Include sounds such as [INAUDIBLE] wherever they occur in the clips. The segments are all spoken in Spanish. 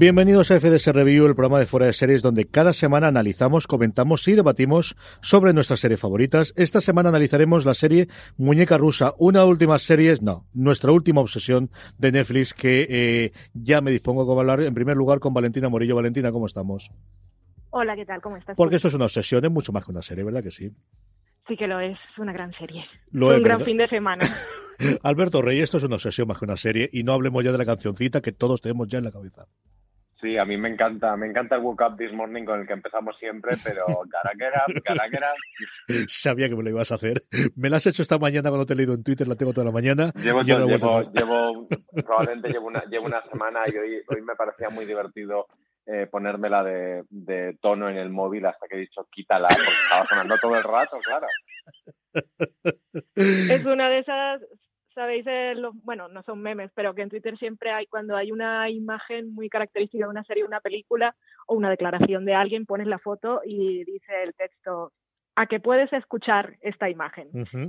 Bienvenidos a FDS Review, el programa de fuera de series donde cada semana analizamos, comentamos y debatimos sobre nuestras series favoritas. Esta semana analizaremos la serie Muñeca Rusa, una última serie, no, nuestra última obsesión de Netflix que eh, ya me dispongo a hablar en primer lugar con Valentina Morillo. Valentina, ¿cómo estamos? Hola, ¿qué tal? ¿Cómo estás? Porque esto es una obsesión, es mucho más que una serie, ¿verdad que sí? Sí que lo es, es una gran serie. Lo es, un gran ¿verdad? fin de semana. [LAUGHS] Alberto Rey, esto es una obsesión más que una serie y no hablemos ya de la cancioncita que todos tenemos ya en la cabeza. Sí, a mí me encanta, me encanta el Woke Up This Morning con el que empezamos siempre, pero [LAUGHS] caraquera, caraquera. Sabía que me lo ibas a hacer. Me la has hecho esta mañana cuando te he leído en Twitter, la tengo toda la mañana. Llevo, y ahora lo he llevo, llevo, [LAUGHS] probablemente llevo una, llevo una semana y hoy, hoy me parecía muy divertido eh, ponérmela de, de tono en el móvil hasta que he dicho quítala, porque estaba sonando todo el rato, claro. es una de esas, sabéis, los- bueno, no son memes, pero que en Twitter siempre hay, cuando hay una imagen muy característica de una serie, una película o una declaración de alguien, pones la foto y dice el texto, a que puedes escuchar esta imagen.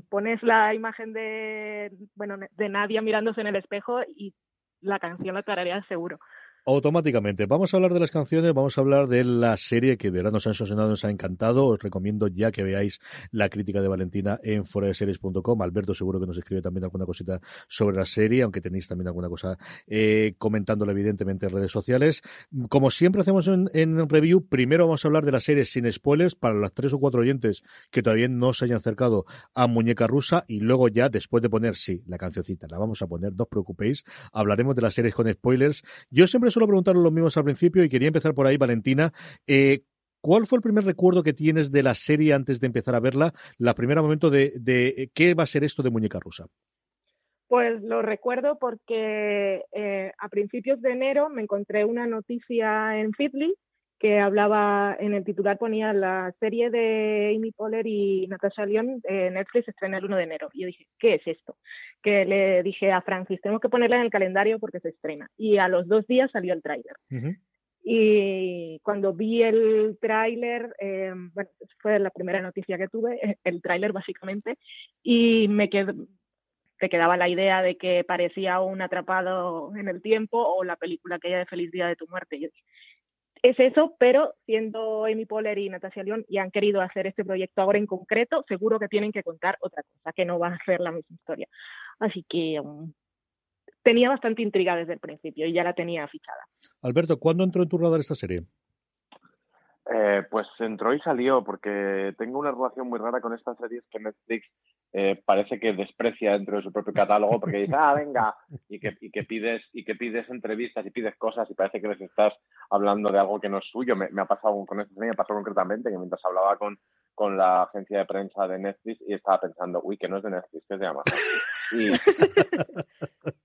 Pones la imagen de, bueno, de Nadia mirándose en el espejo y la canción la tarareas seguro. Automáticamente. Vamos a hablar de las canciones, vamos a hablar de la serie que de verdad nos ha emocionado, nos ha encantado. Os recomiendo ya que veáis la crítica de Valentina en foradeseries.com. Alberto seguro que nos escribe también alguna cosita sobre la serie, aunque tenéis también alguna cosa eh, comentándolo evidentemente en redes sociales. Como siempre hacemos en, en review, primero vamos a hablar de la serie sin spoilers para los tres o cuatro oyentes que todavía no se hayan acercado a Muñeca Rusa y luego ya después de poner, sí, la cancioncita, la vamos a poner, no os preocupéis, hablaremos de las series con spoilers. Yo siempre suelo preguntaros los mismos al principio y quería empezar por ahí, Valentina. Eh, ¿Cuál fue el primer recuerdo que tienes de la serie antes de empezar a verla? La primera momento de, de eh, qué va a ser esto de Muñeca Rusa. Pues lo recuerdo porque eh, a principios de enero me encontré una noticia en Feedly que hablaba, en el titular ponía la serie de Amy Poehler y Natasha Lyon de Netflix estrena el 1 de enero. Y yo dije, ¿qué es esto? Que le dije a Francis, tenemos que ponerla en el calendario porque se estrena. Y a los dos días salió el tráiler. Y cuando vi el tráiler, eh, bueno, fue la primera noticia que tuve, eh, el tráiler básicamente, y me quedé, te quedaba la idea de que parecía un atrapado en el tiempo o la película aquella de Feliz Día de tu Muerte. Yo dije, es eso, pero siendo Amy Poehler y Natasha Lyonne y han querido hacer este proyecto ahora en concreto, seguro que tienen que contar otra cosa, que no va a ser la misma historia. Así que um, tenía bastante intriga desde el principio y ya la tenía fichada. Alberto, ¿cuándo entró en tu radar esta serie? Eh, pues entró y salió, porque tengo una relación muy rara con estas series que Netflix eh, parece que desprecia dentro de su propio catálogo, porque dice, ah, venga, y que, pides y que pides entrevistas y pides cosas y parece que les estás hablando de algo que no es suyo. Me, ha pasado con serie, me pasó concretamente que mientras hablaba con, con la agencia de prensa de Netflix y estaba pensando, uy, que no es de Netflix, que es de Amazon.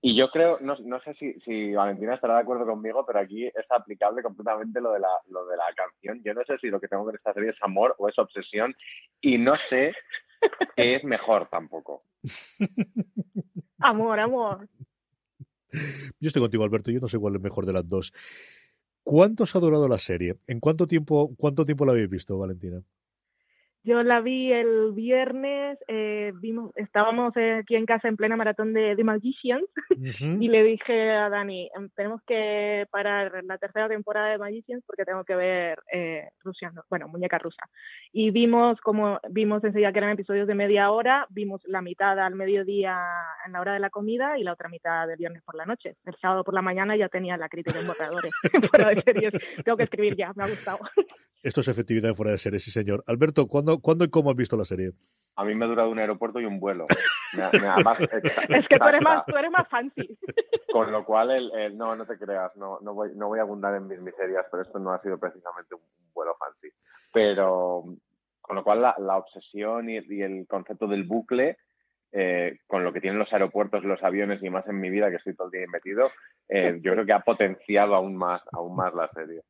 Y, yo creo, no, no sé si, Valentina estará de acuerdo conmigo, pero aquí es aplicable completamente lo de, la, lo de la canción. Yo no sé si lo que tengo que esta es amor o es obsesión y no sé es mejor tampoco. Amor, amor. Yo estoy contigo, Alberto. Yo no sé cuál es mejor de las dos. ¿Cuánto os ha durado la serie? ¿En cuánto tiempo, cuánto tiempo la habéis visto, Valentina? Yo la vi el viernes, eh, vimos, estábamos aquí en casa en plena maratón de The Magicians [LAUGHS] y le dije a Dani, em, tenemos que parar la tercera temporada de Magicians porque tengo que ver eh, bueno, muñeca rusa. Y vimos como, vimos enseguida que eran episodios de media hora, vimos la mitad al mediodía en la hora de la comida y la otra mitad del viernes por la noche. El sábado por la mañana ya tenía la crítica en borradores [LAUGHS] fuera de series. Tengo que escribir ya, me ha gustado. Esto es efectividad fuera de series, sí señor. Alberto, ¿cuándo ¿Cuándo, y cómo has visto la serie? A mí me ha durado un aeropuerto y un vuelo. [LAUGHS] es que tú eres, más, tú eres más fancy. Con lo cual, el, no, no te creas, no, no, voy, no voy a abundar en mis miserias, pero esto no ha sido precisamente un, vuelo fancy. Pero, con lo cual, la, la obsesión y, y, el concepto del bucle eh, con lo que tienen los aeropuertos, los aviones y más en mi vida que estoy todo el día metido, eh, [LAUGHS] yo creo que ha potenciado aún más, aún más la serie.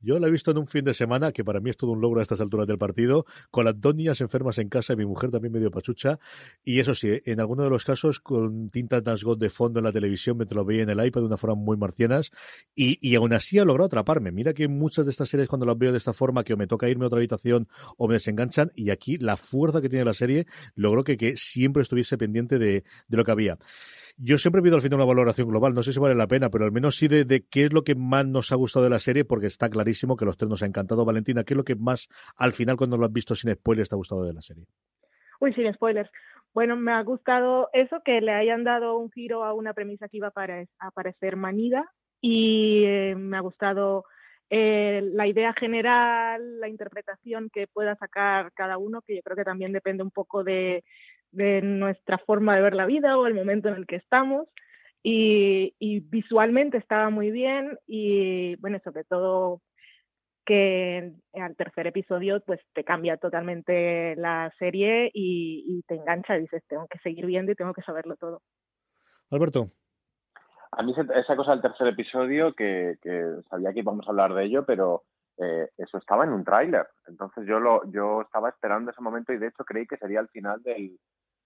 Yo la he visto en un fin de semana, que para mí es todo un logro a estas alturas del partido, con las dos niñas enfermas en casa y mi mujer también medio pachucha. Y eso sí, en alguno de los casos con tinta God de fondo en la televisión mientras lo veía en el iPad de una forma muy marcianas. Y, y aún así ha logrado atraparme. Mira que muchas de estas series cuando las veo de esta forma, que o me toca irme a otra habitación o me desenganchan. Y aquí la fuerza que tiene la serie logró que, que siempre estuviese pendiente de, lo que había. Yo siempre pido al final una valoración global, no sé si vale la pena, pero al menos sí de, qué es lo que más nos ha gustado de la serie, porque está clarísimo que los tres nos ha encantado. Valentina, ¿qué es lo que más al final, cuando lo has visto sin spoilers, te ha gustado de la serie? Uy, sin spoilers. Bueno, me ha gustado eso, que le hayan dado un giro a una premisa que iba a aparecer manida y eh, me ha gustado eh, la idea general, la interpretación que pueda sacar cada uno, que yo creo que también depende un poco de, de nuestra forma de ver la vida o el momento en el que estamos. Y, visualmente estaba muy bien y bueno, sobre todo que al tercer episodio pues te cambia totalmente la serie y, te engancha y dices tengo que seguir viendo y tengo que saberlo todo. Alberto. A mí esa cosa del tercer episodio que, sabía que íbamos a hablar de ello, pero eh, eso estaba en un tráiler. Entonces yo lo yo estaba esperando ese momento y de hecho creí que sería el final del,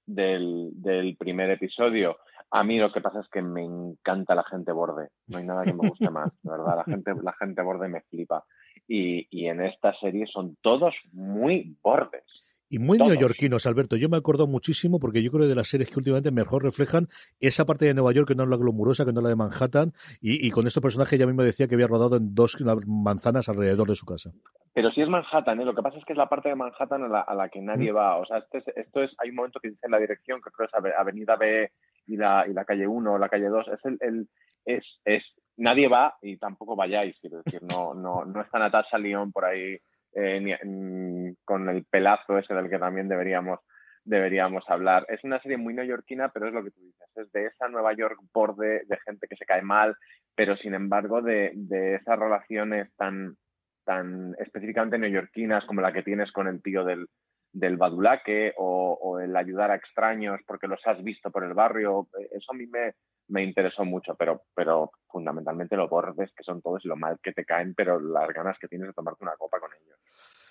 del, del, primer episodio. A mí lo que pasa es que me encanta la gente borde. No hay nada que me guste más, verdad. La gente, la gente borde me flipa. Y, y en esta serie son todos muy bordes. Y muy neoyorquinos, Alberto. Yo me acuerdo muchísimo porque yo creo que de las series que últimamente mejor reflejan esa parte de Nueva York que no es la glamurosa, que no es la de Manhattan. Y, con estos personajes ya mismo decía que había rodado en dos manzanas alrededor de su casa. Pero sí es Manhattan, ¿eh? lo que pasa es que es la parte de Manhattan a la, que nadie mm. va. O sea, esto es, esto es, hay un momento que dice en la dirección, que creo que es Avenida B y la, y la calle 1 o la calle 2. Es el, el es, es, nadie va y tampoco vayáis, quiero decir, no, no, no está Natasha León por ahí eh, con el pelazo ese del que también deberíamos deberíamos hablar. Es una serie muy neoyorquina, pero es lo que tú dices, es de esa Nueva York borde de gente que se cae mal, pero sin embargo de, de esas relaciones tan, tan específicamente neoyorquinas como la que tienes con el tío del, del badulaque o, el ayudar a extraños porque los has visto por el barrio. Eso a mí me, me interesó mucho, pero, pero fundamentalmente los bordes que son todos y lo mal que te caen, pero las ganas que tienes de tomarte una copa con ellos.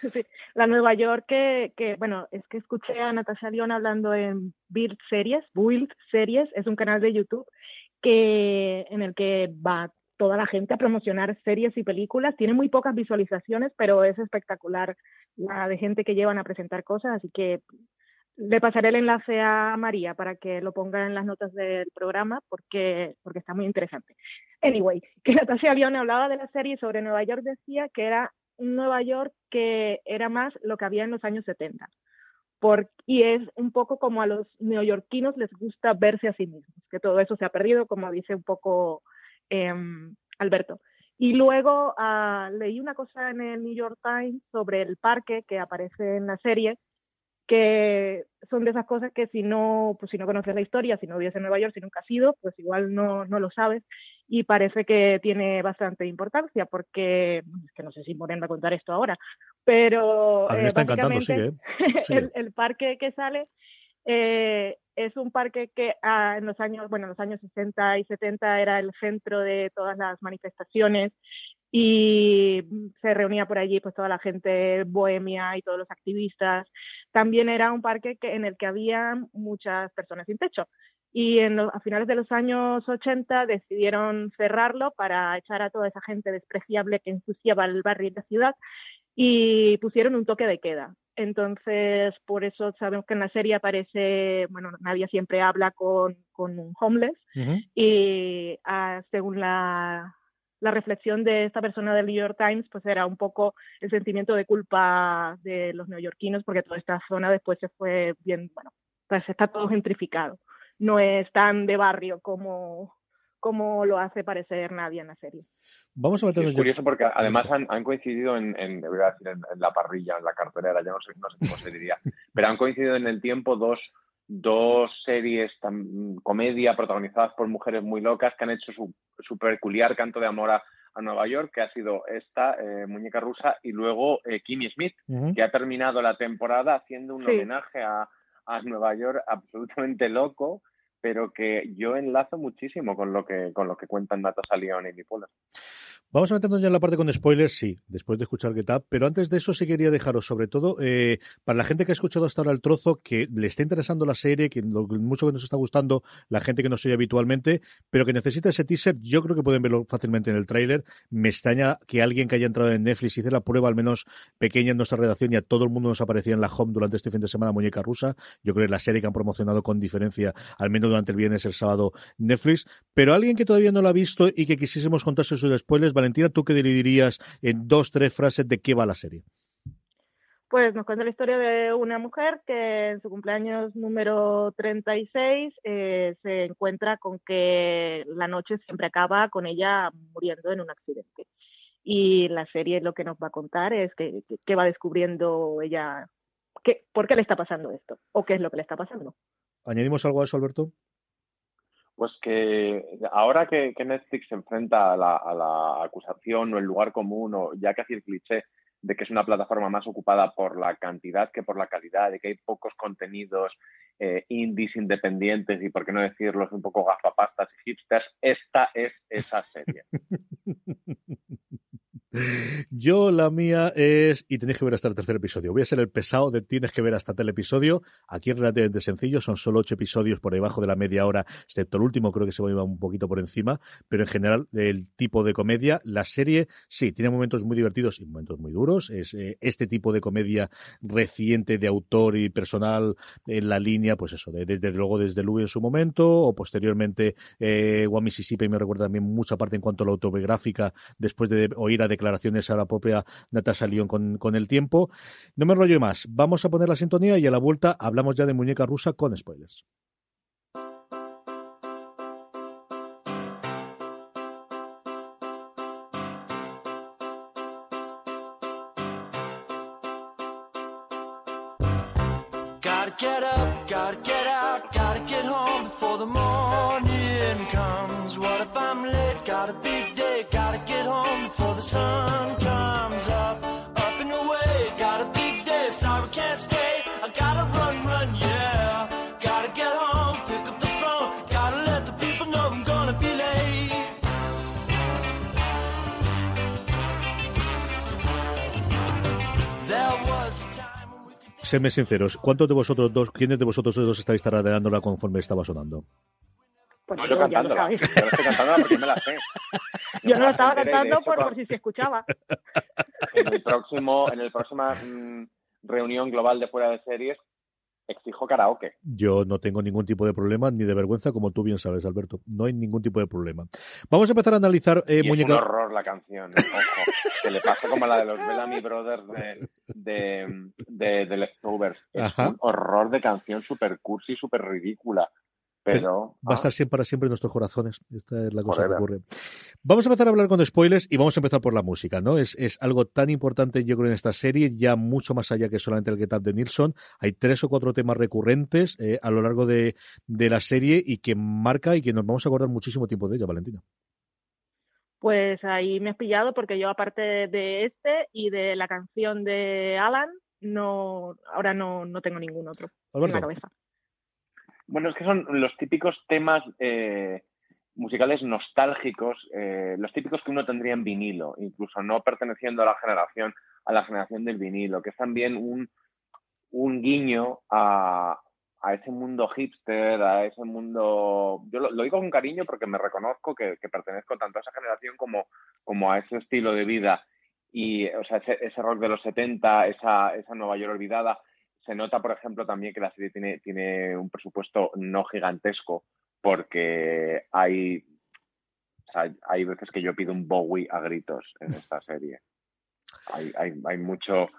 [LAUGHS] La Nueva York que, bueno, es que escuché a Natasha León hablando en Build Series, Build Series, es un canal de YouTube que, en el que va toda la gente a promocionar series y películas. Tiene muy pocas visualizaciones, pero es espectacular la de gente que llevan a presentar cosas, así que le pasaré el enlace a María para que lo ponga en las notas del programa porque, porque está muy interesante. Anyway, [LAUGHS] que Natasha Leone hablaba de la serie sobre Nueva York decía que era un Nueva York que era más lo que había en los años 70. Por, y es un poco como a los neoyorquinos les gusta verse a sí mismos, que todo eso se ha perdido, como dice un poco em, Alberto. Y luego uh, leí una cosa en el New York Times sobre el parque que aparece en la serie, que son de esas cosas que si no, pues si no conoces la historia, si no vives en Nueva York, si nunca has ido, pues igual no, no lo sabes y parece que tiene bastante importancia porque, es que no sé si Morena va a contar esto ahora, pero... A mí me eh, está encantando, sigue. [LAUGHS] El, el, parque que sale Eh, es un parque que ah, en los años, bueno, en los años 60 y 70 era el centro de todas las manifestaciones y se reunía por allí pues toda la gente bohemia y todos los activistas. También era un parque que, en el que había muchas personas sin techo. Y en a finales de los años 80 decidieron cerrarlo para echar a toda esa gente despreciable que ensuciaba el barrio y la ciudad y pusieron un toque de queda. Entonces, por eso sabemos que en la serie aparece, bueno, nadie siempre habla con, con un homeless y ah, según la, la reflexión de esta persona del New York Times, pues era un poco el sentimiento de culpa de los neoyorquinos porque toda esta zona después se fue bien, bueno, pues está todo gentrificado. No es tan de barrio como, como lo hace parecer nadie en la serie. Vamos a Es curioso porque además han, coincidido en, en, la parrilla, en la cartelera, ya no sé, no sé cómo se diría, [LAUGHS] pero han coincidido en el tiempo dos, dos series tan, comedia protagonizadas por mujeres muy locas que han hecho su, su peculiar canto de amor a, Nueva York, que ha sido esta eh, muñeca rusa, y luego eh, Kimmy Smith, que ha terminado la temporada haciendo un homenaje a, a Nueva York absolutamente loco pero que yo enlazo muchísimo con lo que con lo que cuentan Natasha León y Nipola. Vamos a meternos ya en la parte con spoilers, sí, después de escuchar Get Up, pero antes de eso sí quería dejaros, sobre todo, eh, para la gente que ha escuchado hasta ahora el trozo, que le está interesando la serie, que mucho que nos está gustando, la gente que nos oye habitualmente, pero que necesita ese teaser, yo creo que pueden verlo fácilmente en el tráiler. Me extraña que alguien que haya entrado en Netflix hice la prueba, al menos pequeña en nuestra redacción, y a todo el mundo nos aparecía en la home durante este fin de semana, Muñeca Rusa. Yo creo que es la serie que han promocionado con diferencia, al menos durante el viernes, el sábado, Netflix. Pero alguien que todavía no lo ha visto y que quisiésemos contarse sus spoilers, Valentina, ¿tú qué dirías en dos, tres frases de qué va la serie? Pues nos cuenta la historia de una mujer que en su cumpleaños número 36 eh, se encuentra con que la noche siempre acaba con ella muriendo en un accidente. Y la serie lo que nos va a contar es que, que va descubriendo ella, que, por qué le está pasando esto o qué es lo que le está pasando. ¿Añadimos algo a eso, Alberto? Pues que ahora que, Netflix se enfrenta a la, acusación o el lugar común o ya casi el cliché de que es una plataforma más ocupada por la cantidad que por la calidad, de que hay pocos contenidos eh, indies independientes y, por qué no decirlos, un poco gafapastas y hipsters, esta es esa serie. [LAUGHS] Yo la mía es, y tenéis que ver hasta el tercer episodio. Voy a ser el pesado de tienes que ver hasta el episodio. Aquí es relativamente sencillo, son solo ocho episodios por debajo de la media hora, excepto el último, creo que se va un poquito por encima, pero en general el tipo de comedia, la serie, sí, tiene momentos muy divertidos y momentos muy duros. Es eh, este tipo de comedia reciente de autor y personal en la línea, pues eso, desde luego desde Louis en su momento, o posteriormente eh, One Mississippi me recuerda también mucha parte en cuanto a la autobiográfica, después de oír a declaraciones a la propia Natasha Lyon con, con el tiempo. No me enrollo más. Vamos a poner la sintonía y a la vuelta hablamos ya de muñeca rusa con spoilers. Gotta get home before the morning comes. What if I'm late? Got a big day, gotta get home before the sun comes Sedme sinceros, ¿cuántos de vosotros dos, quiénes de vosotros dos estáis tarareándola conforme estaba sonando? Pues no, yo cantándola. Yo estoy cantándola porque me la sé. [LAUGHS] Yo no la estaba cantando por, por, si se escuchaba. En el próximo, en el próxima mm, reunión global de fuera de series exijo karaoke. Yo no tengo ningún tipo de problema ni de vergüenza, como tú bien sabes, Alberto. No hay ningún tipo de problema. Vamos a empezar a analizar eh, Es un horror la canción. Ojo, que le pasa como la de los Bellamy Brothers de, de, de, de Leftovers. Es un horror de canción super cursi, súper ridícula. Pero, va a estar siempre para siempre en nuestros corazones. Esta es la cosa que ocurre. Vamos a empezar a hablar con spoilers y vamos a empezar por la música, ¿no? Es, es algo tan importante, yo creo, en esta serie, ya mucho más allá que solamente el Get Up de Nilsson. Hay tres o cuatro temas recurrentes eh, a lo largo de, de, la serie y que marca y que nos vamos a acordar muchísimo tiempo de ella, Valentina. Pues ahí me has pillado porque yo, aparte de este y de la canción de Alan, no ahora no, no tengo ningún otro en la cabeza. Bueno, es que son los típicos temas eh, musicales nostálgicos, eh, los típicos que uno tendría en vinilo, incluso no perteneciendo a la generación, a la generación del vinilo, que es también un, un guiño a, a ese mundo hipster, a ese mundo... Yo lo, digo con cariño porque me reconozco que, pertenezco tanto a esa generación como, como a ese estilo de vida. Y, o sea, ese, ese rock de los 70, esa, esa Nueva York olvidada, se nota, por ejemplo, también que la serie tiene, tiene un presupuesto no gigantesco, porque hay, hay veces que yo pido un Bowie a gritos en esta serie. Hay, hay, hay mucho,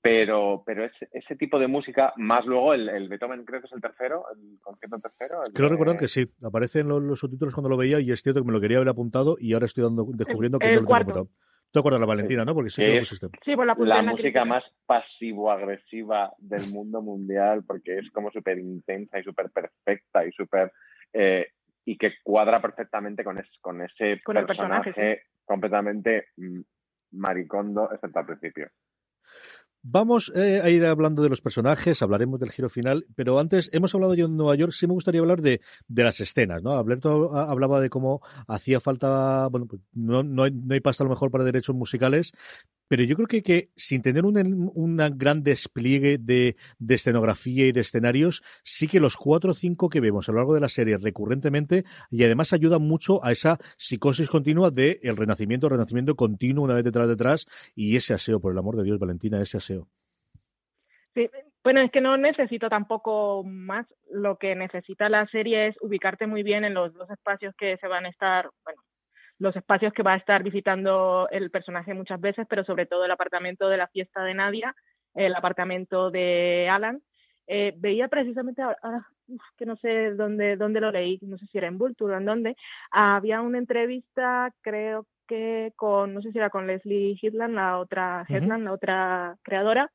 pero, pero ese, ese tipo de música, más luego el, el, Beethoven, creo que es el tercero, el concierto tercero. creo recordar que sí, aparece en los, subtítulos cuando lo veía y es cierto que me lo quería haber apuntado y ahora estoy dando, descubriendo que no lo tengo apuntado. Tú acuerdas la Valentina, ¿no? Porque sí que es sí, pues la, la música más pasivo-agresiva del mundo mundial, porque es como súper intensa y súper perfecta y súper. Eh, y que cuadra perfectamente con, con ese personaje, completamente mm, maricondo, excepto al principio. Vamos eh, a ir hablando de los personajes, hablaremos del giro final, pero antes hemos hablado yo en Nueva York, sí me gustaría hablar de, de las escenas, ¿no? Alberto hablaba de cómo hacía falta, bueno, pues no, no, hay, no hay pasta a lo mejor para derechos musicales, pero yo creo que, que sin tener un, gran despliegue de, de, escenografía y de escenarios, sí que los cuatro o cinco que vemos a lo largo de la serie recurrentemente y además ayudan mucho a esa psicosis continua de el renacimiento, renacimiento continuo una vez detrás detrás y ese aseo, por el amor de Dios, Valentina, ese aseo. Bueno, es que no necesito tampoco más. Lo que necesita la serie es ubicarte muy bien en los dos espacios que se van a estar, bueno, los espacios que va a estar visitando el personaje muchas veces, pero sobre todo el apartamento de la fiesta de Nadia, el apartamento de Alan. Eh, veía precisamente, ahora que no sé dónde, dónde lo leí, no sé si era en Vulture o en dónde, había una entrevista, creo que con, no sé si era con Leslie Hitland, la otra Hitland, la otra creadora,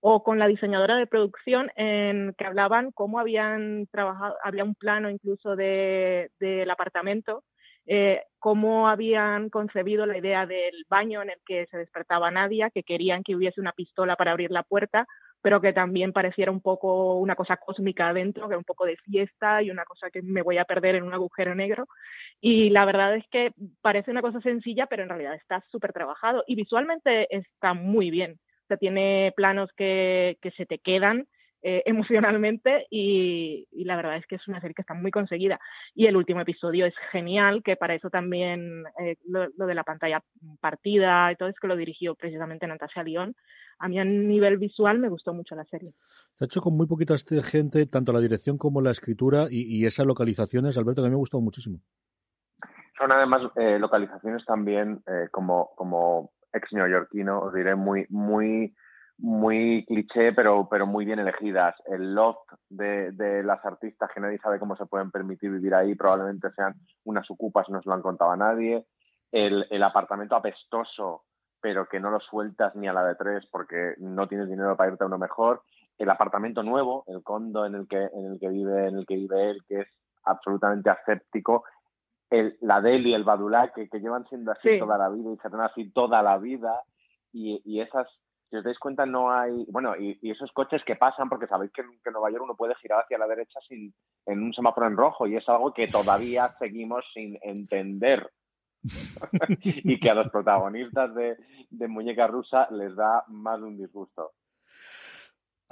o con la diseñadora de producción en que hablaban cómo habían trabajado, había un plano incluso de, del apartamento eh, cómo habían concebido la idea del baño en el que se despertaba Nadia, que querían que hubiese una pistola para abrir la puerta, pero que también pareciera un poco una cosa cósmica adentro, que un poco de fiesta y una cosa que me voy a perder en un agujero negro. Y la verdad es que parece una cosa sencilla, pero en realidad está súper trabajado y visualmente está muy bien. O sea, tiene planos que, que se te quedan eh, [LAUGHS] emocionalmente y, la verdad es que es una serie que está muy conseguida. Y el último episodio es genial, que para eso también eh, lo, de la pantalla partida y todo es que lo dirigió precisamente Natasha Lyon. A mí a nivel visual me gustó mucho la serie. Se ha hecho con muy poquita gente, tanto la dirección como la escritura y, esas localizaciones, Alberto, que a mí me ha gustado muchísimo. Son además eh, localizaciones también como, como ex neoyorquino, os diré, muy, muy muy cliché, pero, pero muy bien elegidas. El loft de, de, las artistas que nadie sabe cómo se pueden permitir vivir ahí, probablemente sean unas ocupas, no se lo han contado a nadie. El, el apartamento apestoso, pero que no lo sueltas ni a la de tres porque no tienes dinero para irte a uno mejor. El apartamento nuevo, el condo en el que, en el que vive, en el que vive él, que es absolutamente aséptico. El, la Deli, el Badulá, que, que llevan siendo así toda la vida y serán así toda la vida. Y, y esas si os dais cuenta, no hay. Bueno, y, esos coches que pasan, porque sabéis que, en Nueva York uno puede girar hacia la derecha sin, en un semáforo en rojo, y es algo que todavía [LAUGHS] seguimos sin entender. [LAUGHS] y que a los protagonistas de, de Muñeca Rusa les da más de un disgusto.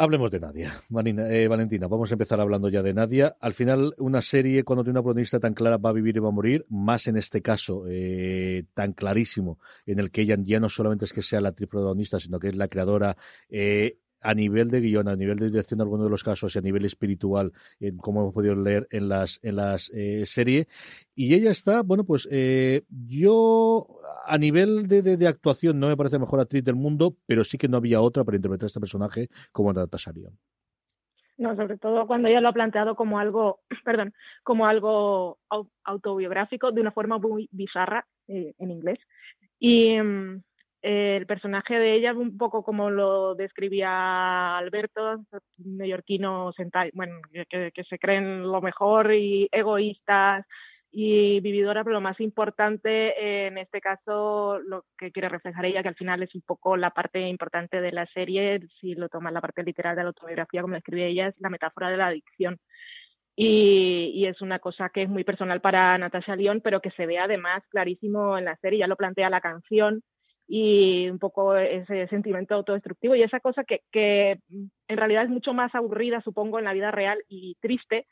Hablemos de Nadia. [LAUGHS] Eh, Valentina, vamos a empezar hablando ya de Nadia. Al final, una serie, cuando tiene una protagonista tan clara, va a vivir y va a morir, más en este caso, eh, tan clarísimo, en el que ella ya no solamente es que sea la actriz protagonista, sino que es la creadora, eh, a nivel de guion, a nivel de dirección de algunos de los casos y a nivel espiritual, como hemos podido leer en las, en las series. Y ella está, bueno, pues yo a nivel de, de, actuación no me parece mejor actriz del mundo, pero sí que no había otra para interpretar este personaje como Natasha Lyon. No, sobre todo cuando ella lo ha planteado como algo, [CLEARS THROAT] perdón, como algo autobiográfico de una forma muy bizarra eh, en inglés. Y mm, el personaje de ella, un poco como lo describía Alberto, neoyorquino bueno, que, se creen lo mejor y egoístas, y vividora, pero lo más importante en este caso, lo que quiere reflejar ella, que al final es un poco la parte importante de la serie, si lo tomas la parte literal de la autobiografía, como la escribe ella, es la metáfora de la adicción. y, es una cosa que es muy personal para Natasha Lyon, pero que se ve además clarísimo en la serie, ya lo plantea la canción y un poco ese sentimiento autodestructivo y esa cosa que, que en realidad es mucho más aburrida, supongo, en la vida real y triste,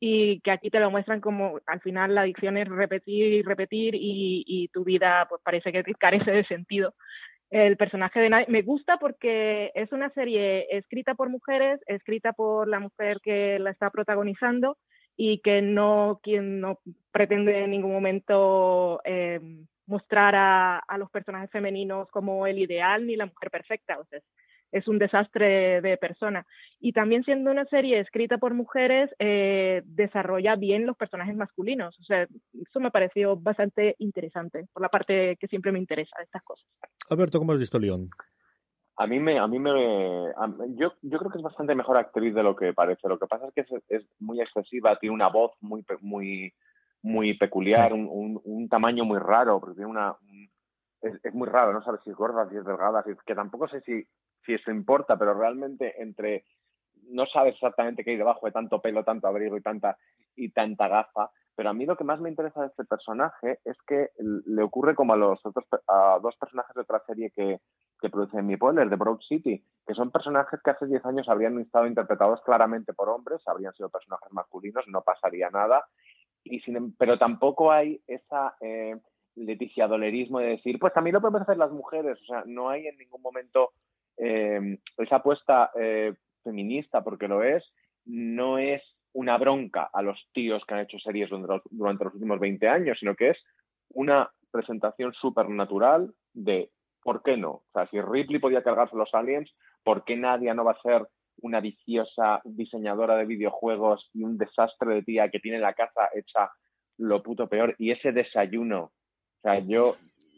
y que aquí te lo muestran como al final la adicción es repetir y repetir y, y tu vida pues parece que carece de sentido el personaje de Nadie. Me gusta porque es una serie escrita por mujeres, escrita por la mujer que la está protagonizando y que no, quien no pretende en ningún momento eh, mostrar a, a, los personajes femeninos como el ideal ni la mujer perfecta. O sea, es un desastre de persona. Y también siendo una serie escrita por mujeres, eh, desarrolla bien los personajes masculinos. O sea, eso me pareció bastante interesante, por la parte que siempre me interesa de estas cosas. Alberto, ¿cómo has visto León? A mí me, a mí me, yo, yo creo que es bastante mejor actriz de lo que parece. Lo que pasa es que es, muy excesiva, tiene una voz muy, muy, muy peculiar, un, un, tamaño muy raro, porque tiene una, es, es, muy raro, no sabes si es gorda, si es delgada, si que tampoco sé si si eso importa, pero realmente entre no sabes exactamente qué hay debajo de tanto pelo, tanto abrigo y tanta y tanta gafa, pero a mí lo que más me interesa de este personaje es que le ocurre como a los otros a dos personajes de otra serie que, que produce mi Poller, de Broad City, que son personajes que hace 10 años habrían estado interpretados claramente por hombres, habrían sido personajes masculinos, no pasaría nada, y sin, em, pero tampoco hay esa eh, Leticia Dolerismo de decir, pues también lo podemos hacer las mujeres, o sea, no hay en ningún momento eh, esa apuesta eh, feminista, porque lo es, no es una bronca a los tíos que han hecho series durante los, últimos 20 años, sino que es una presentación supernatural de ¿por qué no? O sea, si Ripley podía cargarse los aliens, ¿por qué nadie no va a ser una viciosa diseñadora de videojuegos y un desastre de tía que tiene la casa hecha lo puto peor? Y ese desayuno, o sea, yo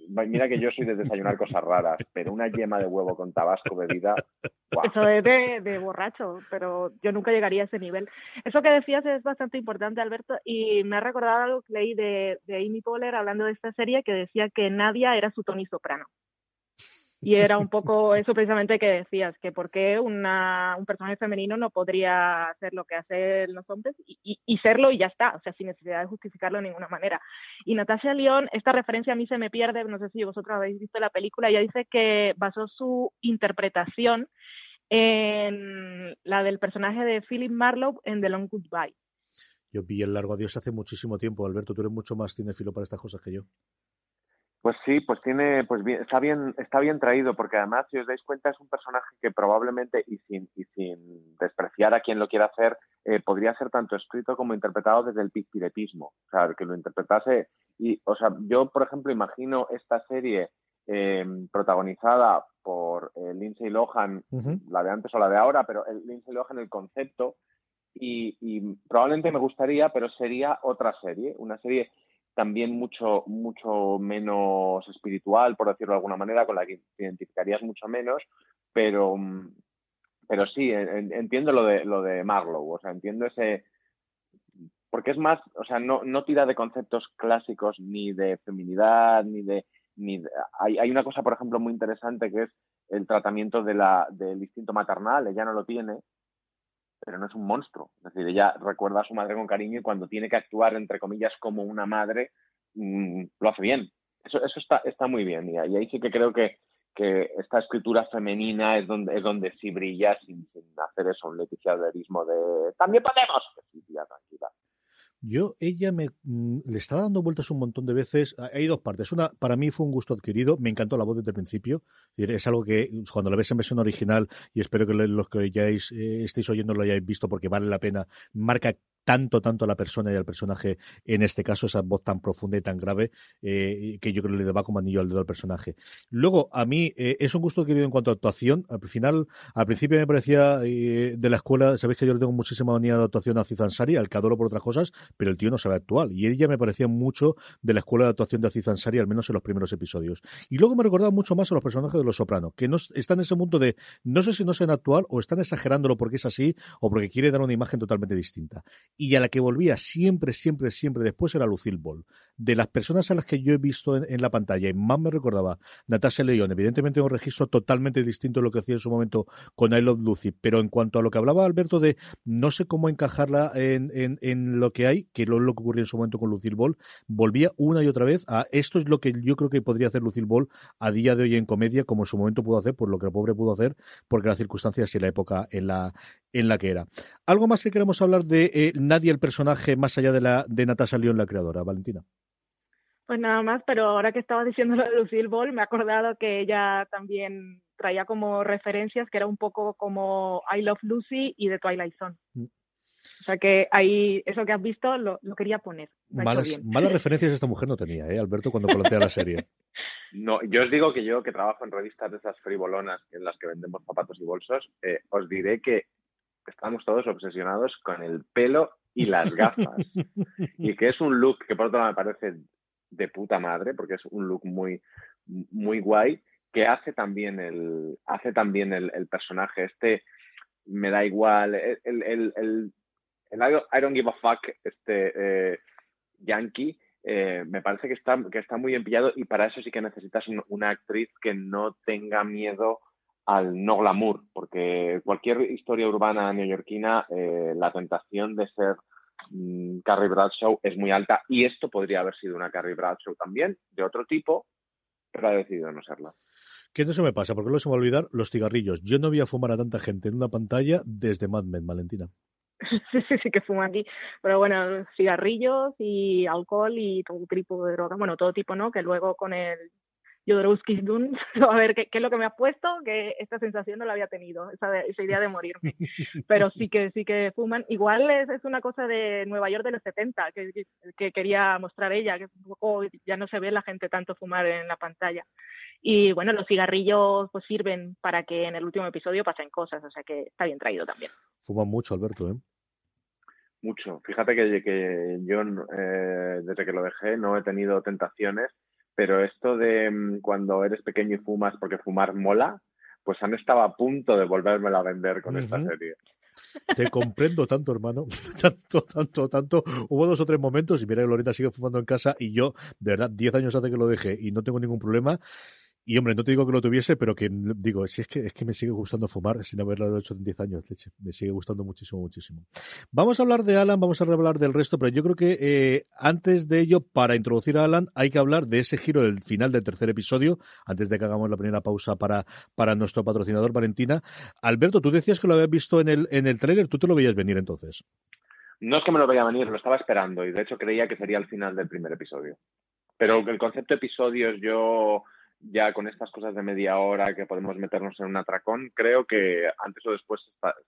Mira que yo soy de desayunar cosas raras, pero una yema de huevo con tabasco bebida. Eso es de, borracho, pero yo nunca llegaría a ese nivel. Eso que decías es bastante importante, Alberto, y me ha recordado algo que leí de, Amy Poehler hablando de esta serie que decía que Nadia era su Tony Soprano. Y era un poco [LAUGHS] eso precisamente que decías, que por qué una, un personaje femenino no podría hacer lo que hacen los hombres y, y, serlo y ya está, o sea, sin necesidad de justificarlo de ninguna manera. Y Natasha León, esta referencia a mí se me pierde, no sé si vosotros habéis visto la película, ella dice que basó su interpretación en la del personaje de Philip Marlowe en The Long Goodbye. Yo vi el largo adiós hace muchísimo tiempo, Alberto, tú eres mucho más cinefilo para estas cosas que yo. Pues sí, pues tiene, pues bien, está bien, está bien traído, porque además, si os dais cuenta, es un personaje que probablemente, y sin, y sin despreciar a quien lo quiera hacer, eh, podría ser tanto escrito como interpretado desde el pispiretismo. O sea, que lo interpretase. Y, o sea, yo, por ejemplo, imagino esta serie eh, protagonizada por eh, Lindsay Lohan, la de antes o la de ahora, pero el Lindsay Lohan, el concepto, y, y probablemente me gustaría, pero sería otra serie, una serie también mucho, mucho menos espiritual, por decirlo de alguna manera, con la que te identificarías mucho menos, pero, pero sí, entiendo lo de, lo de Marlowe, o sea, entiendo ese, porque es más, o sea, no, no tira de conceptos clásicos ni de feminidad, ni de, ni hay, hay, una cosa, por ejemplo, muy interesante que es el tratamiento de la, del instinto maternal, ella no lo tiene, pero no es un monstruo. Es decir, ella recuerda a su madre con cariño y cuando tiene que actuar, entre comillas, como una madre, mm, lo hace bien. Eso, eso está, está muy bien. Y, ahí sí que creo que, que esta escritura femenina es donde, es donde sí brilla sin, hacer eso, un leticiaderismo de también podemos. tranquila. Yo, ella me mm, le está dando vueltas un montón de veces. Hay dos partes. Una, para mí fue un gusto adquirido. Me encantó la voz desde el principio. Es, algo que cuando la ves en versión original, y espero que los que ya eh, estéis oyendo lo hayáis visto porque vale la pena, marca tanto, tanto a la persona y al personaje, en este caso, esa voz tan profunda y tan grave, eh, que yo creo que le va como anillo al dedo al personaje. Luego, a mí, eh, es un gusto adquirido en cuanto a actuación. Al final, al principio me parecía eh, de la escuela, sabéis que yo le tengo muchísima manía de actuación a Cizansari, al que adoro por otras cosas, pero el tío no sabe actuar. Y ella me parecía mucho de la escuela de actuación de Cizansari, al menos en los primeros episodios. Y luego me recordaba mucho más a los personajes de Los Sopranos, que no, están en ese punto de, no sé si no saben actuar o están exagerándolo porque es así o porque quiere dar una imagen totalmente distinta y a la que volvía siempre, siempre, siempre después era Lucille Ball. De las personas a las que yo he visto en, la pantalla y más me recordaba Natasha León, evidentemente un registro totalmente distinto a lo que hacía en su momento con I Love Lucy, pero en cuanto a lo que hablaba Alberto de no sé cómo encajarla en, en, lo que hay, que es lo, que ocurrió en su momento con Lucille Ball, volvía una y otra vez a esto es lo que yo creo que podría hacer Lucille Ball a día de hoy en comedia, como en su momento pudo hacer, por lo que el pobre pudo hacer, porque las circunstancias y la época en la, en la que era. Algo más que queremos hablar de eh, nadie el personaje más allá de la de Natasha León, la creadora, Valentina. Pues nada más, pero ahora que estaba diciendo lo de Lucille Ball, me he acordado que ella también traía como referencias que era un poco como I Love Lucy y The Twilight Zone. Mm. O sea que ahí, eso que has visto, lo, quería poner. Malas, malas, referencias esta mujer no tenía, ¿eh, Alberto, cuando plantea la serie. [LAUGHS] No, yo os digo que yo, que trabajo en revistas de esas frivolonas en las que vendemos zapatos y bolsos, eh, os diré que estamos todos obsesionados con el pelo y las gafas. y que es un look que por otro lado me parece de puta madre, porque es un look muy, muy guay, que hace también el, hace también el, personaje. Este me da igual, el, el, el, I, don't, give a fuck, este eh, yankee, eh, me parece que está, que está muy empillado y para eso sí que necesitas una actriz que no tenga miedo al no glamour, porque cualquier historia urbana neoyorquina, eh, la tentación de ser mm, Carrie Bradshaw es muy alta y esto podría haber sido una Carrie Bradshaw también, de otro tipo, pero ha decidido no serla. ¿Qué no se me pasa? Porque no se me va a olvidar los cigarrillos. Yo no voy a fumar a tanta gente en una pantalla desde Mad Men, Valentina. Sí, [LAUGHS] sí, sí que fuma aquí. Pero bueno, cigarrillos y alcohol y todo tipo de droga. Bueno, todo tipo, ¿no? Que luego con el Jodorowsky [LAUGHS] Dune, a ver ¿qué, es lo que me ha puesto, que esta sensación no la había tenido, esa, esa idea de morirme. Pero sí que sí que fuman. Igual es, es una cosa de Nueva York de los 70 que, que, quería mostrar ella, que ya no se ve la gente tanto fumar en la pantalla. Y bueno, los cigarrillos pues sirven para que en el último episodio pasen cosas, o sea que está bien traído también. Fuman mucho, Alberto, ¿eh? Mucho. Fíjate que, que yo eh, desde que lo dejé no he tenido tentaciones pero esto de mm, cuando eres pequeño y fumas porque fumar mola, pues han estado a punto de volvérmelo a vender con esta serie. Te comprendo tanto, hermano. [LAUGHS] Tanto, tanto, tanto. Hubo dos o tres momentos, y mira que Lorena sigue fumando en casa, y yo, de verdad, diez años hace que lo dejé y no tengo ningún problema. Y hombre, no te digo que lo tuviese, pero que digo, si es que es que me sigue gustando fumar sin haberlo hecho en 10 años, leche. Me sigue gustando muchísimo, muchísimo. Vamos a hablar de Alan, vamos a hablar del resto, pero yo creo que eh, antes de ello, para introducir a Alan, hay que hablar de ese giro del final del tercer episodio, antes de que hagamos la primera pausa para, para nuestro patrocinador Valentina. Alberto, tú decías que lo habías visto en el, en el tráiler, ¿tú te lo veías venir entonces? No es que me lo veía venir, lo estaba esperando y de hecho creía que sería el final del primer episodio. Pero el concepto episodios yo ya con estas cosas de media hora que podemos meternos en un atracón, creo que antes o después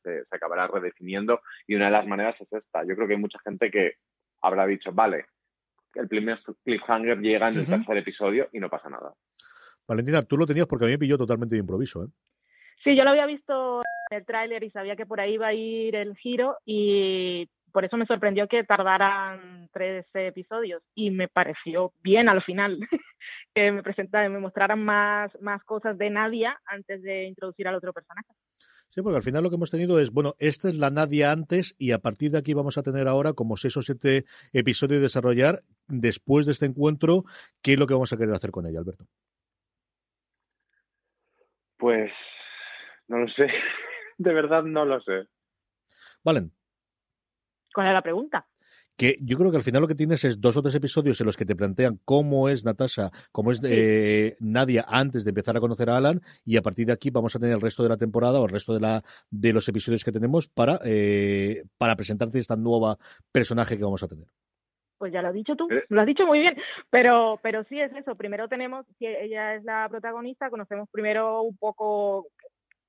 se, acabará redefiniendo y una de las maneras es esta. Yo creo que hay mucha gente que habrá dicho, vale, el primer cliffhanger llega en el tercer episodio y no pasa nada. Valentina, tú lo tenías porque a mí me pilló totalmente de improviso, ¿eh? Sí, yo lo había visto en el tráiler y sabía que por ahí iba a ir el giro y por eso me sorprendió que tardaran tres episodios y me pareció bien al final [LAUGHS] que me presentaran, me mostraran más, más cosas de Nadia antes de introducir al otro personaje. Sí, porque al final lo que hemos tenido es, bueno, esta es la Nadia antes y a partir de aquí vamos a tener ahora como seis o siete episodios de desarrollar después de este encuentro, ¿qué es lo que vamos a querer hacer con ella, Alberto? Pues no lo sé, [LAUGHS] de verdad no lo sé. Valen. ¿Cuál es la pregunta? que yo creo que al final lo que tienes es dos o tres episodios en los que te plantean cómo es Natasha, cómo es eh, Nadia antes de empezar a conocer a Alan y a partir de aquí vamos a tener el resto de la temporada o el resto de la de los episodios que tenemos para eh, para presentarte esta nueva personaje que vamos a tener. Pues ya lo has dicho tú, eh. lo has dicho muy bien, pero pero sí es eso. Primero tenemos, si ella es la protagonista, conocemos primero un poco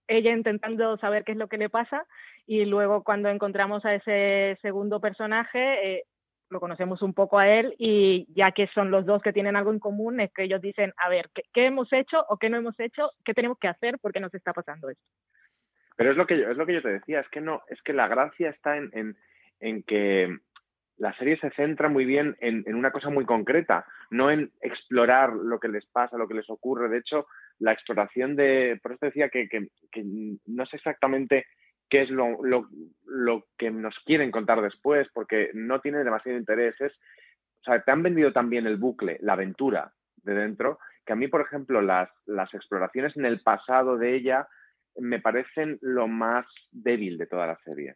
ella intentando saber qué es lo que le pasa y luego cuando encontramos a ese segundo personaje eh, lo conocemos un poco a él y ya que son los dos que tienen algo en común es que ellos dicen a ver qué, hemos hecho o qué no hemos hecho qué tenemos que hacer porque nos está pasando esto pero es lo que yo, es lo que yo te decía es que no es que la gracia está en, en, en que la serie se centra muy bien en, una cosa muy concreta, no en explorar lo que les pasa, lo que les ocurre. De hecho, la exploración de, por eso decía que, que, no sé exactamente qué es lo, que nos quieren contar después, porque no tiene demasiado interés. o sea, te han vendido también el bucle, la aventura de dentro, que a mí, por ejemplo, las, las exploraciones en el pasado de ella me parecen lo más débil de toda la serie.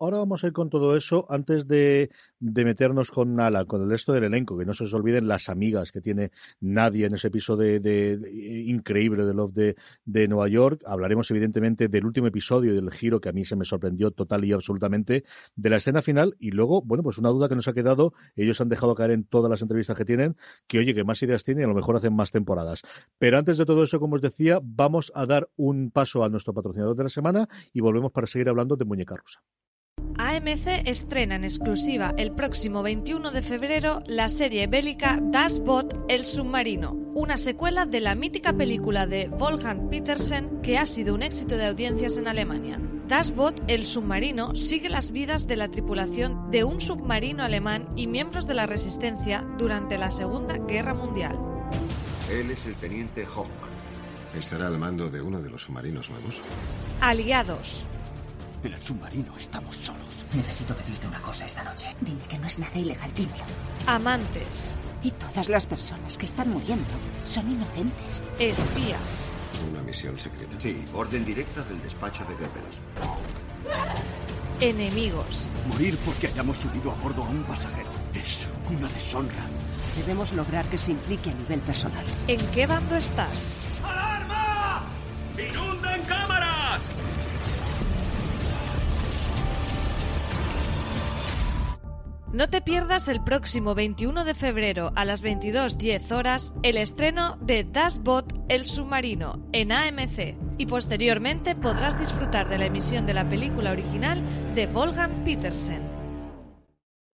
Ahora vamos a ir con todo eso antes de, meternos con Nala, con el resto del elenco, que no se os olviden las amigas que tiene nadie en ese episodio de, increíble de Love de, de, Nueva York. Hablaremos evidentemente del último episodio y del giro que a mí se me sorprendió total y absolutamente, de la escena final y luego, bueno, pues una duda que nos ha quedado, ellos han dejado caer en todas las entrevistas que tienen, que oye, que más ideas tienen y a lo mejor hacen más temporadas. Pero antes de todo eso, como os decía, vamos a dar un paso a nuestro patrocinador de la semana y volvemos para seguir hablando de Muñeca Rusa. AMC estrena en exclusiva el próximo 21 de febrero la serie bélica Das Boot El Submarino, una secuela de la mítica película de Wolfgang Petersen que ha sido un éxito de audiencias en Alemania. Das Boot El Submarino sigue las vidas de la tripulación de un submarino alemán y miembros de la resistencia durante la Segunda Guerra Mundial. Él es el teniente Hoffman. ¿Estará al mando de uno de los submarinos nuevos? Aliados, en el submarino estamos solos. Necesito pedirte una cosa esta noche. Dime que no es nada ilegal, dímelo. Amantes. Y todas las personas que están muriendo son inocentes. Espías. ¿Una misión secreta? Sí, orden directa del despacho de Goebbels. Enemigos. Morir porque hayamos subido a bordo a un pasajero. Es una deshonra. Debemos lograr que se implique a nivel personal. ¿En qué bando estás? No te pierdas el próximo 21 de febrero a las 22.10 horas el estreno de Das Boot El Submarino en AMC y posteriormente podrás disfrutar de la emisión de la película original de Wolfgang Petersen.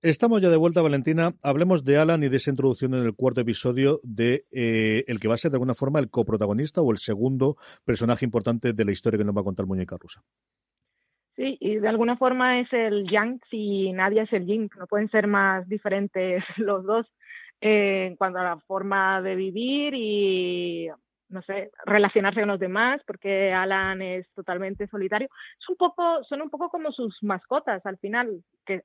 Estamos ya de vuelta, Valentina. Hablemos de Alan y de esa introducción en el cuarto episodio de eh, el que va a ser de alguna forma el coprotagonista o el segundo personaje importante de la historia que nos va a contar Muñeca Rusa. Sí, y de alguna forma es el yang si nadie es el yin, no pueden ser más diferentes [LAUGHS] los dos eh, en cuanto a la forma de vivir y, no sé, relacionarse con los demás, porque Alan es totalmente solitario. Es un poco, son un poco como sus mascotas al final, que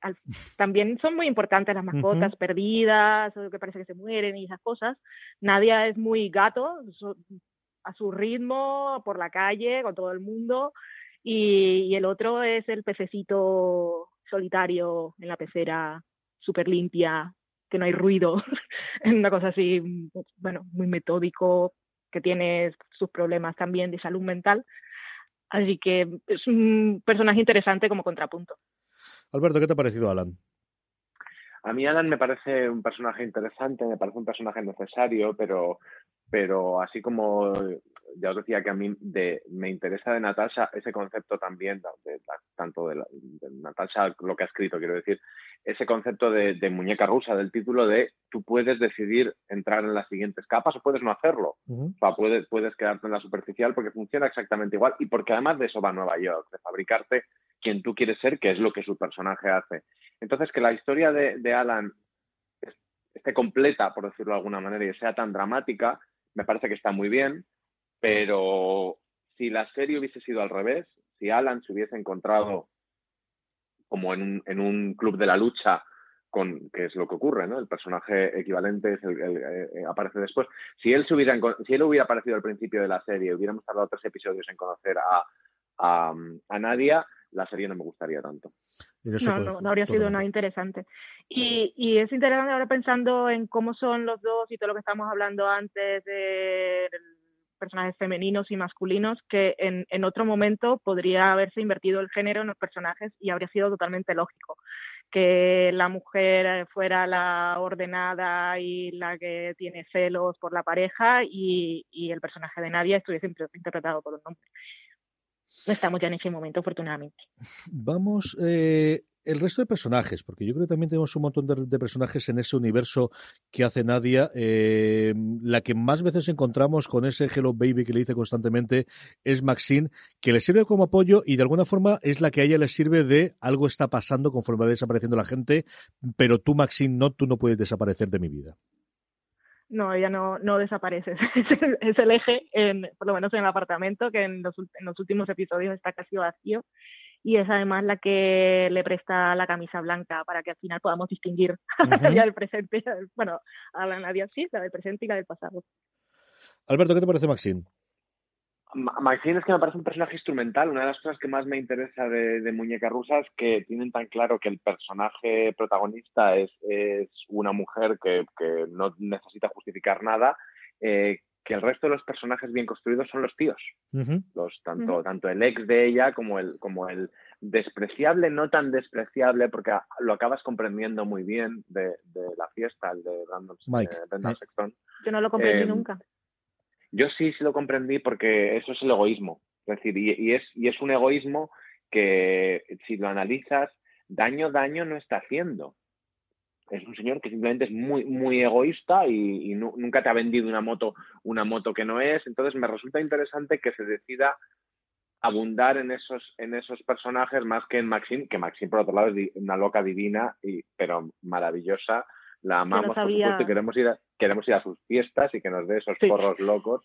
también son muy importantes las mascotas perdidas, o que parece que se mueren y esas cosas. Nadia es muy gato, a su ritmo, por la calle, con todo el mundo y, el otro es el pececito solitario en la pecera, súper limpia, que no hay ruido, [LAUGHS] una cosa así, bueno, muy metódico, que tiene sus problemas también de salud mental. Así que es un personaje interesante como contrapunto. Alberto, ¿qué te ha parecido Alan? A mí Alan me parece un personaje interesante, me parece un personaje necesario, pero, pero así como ya os decía que a mí de, me interesa de Natasha ese concepto también, de, tanto de, Natasha, lo que ha escrito, quiero decir, ese concepto de, muñeca rusa, del título de tú puedes decidir entrar en las siguientes capas o puedes no hacerlo. O sea, puedes, puedes quedarte en la superficial porque funciona exactamente igual y porque además de eso va a Nueva York, de fabricarte quien tú quieres ser, que es lo que su personaje hace. Entonces, que la historia de, Alan esté completa, por decirlo de alguna manera, y sea tan dramática, me parece que está muy bien. Pero si la serie hubiese sido al revés, si Alan se hubiese encontrado como en un, en un club de la lucha, con, que es lo que ocurre, ¿no? El personaje equivalente es el, eh, eh, aparece después. Si él, se hubiera, si él hubiera aparecido al principio de la serie, hubiéramos tardado tres episodios en conocer a, a, a Nadia, la serie no me gustaría tanto. No, no, no, habría sido nada interesante. Y, y es interesante ahora pensando en cómo son los dos y todo lo que estamos hablando antes de personajes femeninos y masculinos que en, en, otro momento podría haberse invertido el género en los personajes y habría sido totalmente lógico que la mujer fuera la ordenada y la que tiene celos por la pareja y, y el personaje de Nadia estuviese interpretado por un hombre. No estamos ya en ese momento, afortunadamente. Vamos eh, el resto de personajes, porque yo creo que también tenemos un montón de, personajes en ese universo que hace Nadia. Eh, la que más veces encontramos con ese Hello Baby que le dice constantemente es Maxine, que le sirve como apoyo y de alguna forma es la que a ella le sirve de algo está pasando conforme va desapareciendo la gente, pero tú, Maxine, no, tú no puedes desaparecer de mi vida. No, ella no, no desaparece. [LAUGHS] es el eje, en, por lo menos en el apartamento, que en los, en los últimos episodios está casi vacío. Y es además la que le presta la camisa blanca para que al final podamos distinguir [LAUGHS] ya el presente, bueno, a la Nadia sí, la del presente y la del pasado. Alberto, ¿qué te parece Maxine? Maxine es que me parece un personaje instrumental. Una de las cosas que más me interesa de, de Muñeca Rusa es que tienen tan claro que el personaje protagonista es, es una mujer que, que, no necesita justificar nada, eh, que el resto de los personajes bien construidos son los tíos. Uh -huh. los, tanto, uh -huh. tanto el ex de ella como el, como el despreciable, no tan despreciable, porque lo acabas comprendiendo muy bien de, de la fiesta, el de Brandon, Mike. Eh, Brandon Mike. Sexton. Yo no lo comprendí Eh, nunca. Yo sí, sí lo comprendí porque eso es el egoísmo. Es decir, y, es, y es un egoísmo que si lo analizas, daño, daño no está haciendo. Es un señor que simplemente es muy, muy egoísta y, y nu- nunca te ha vendido una moto, una moto que no es. Entonces me resulta interesante que se decida abundar en esos, en esos personajes más que en Maxine, que Maxine por otro lado es una loca divina, y, pero maravillosa. La amamos, por supuesto, y queremos ir, a, queremos ir a sus fiestas y que nos dé esos porros locos.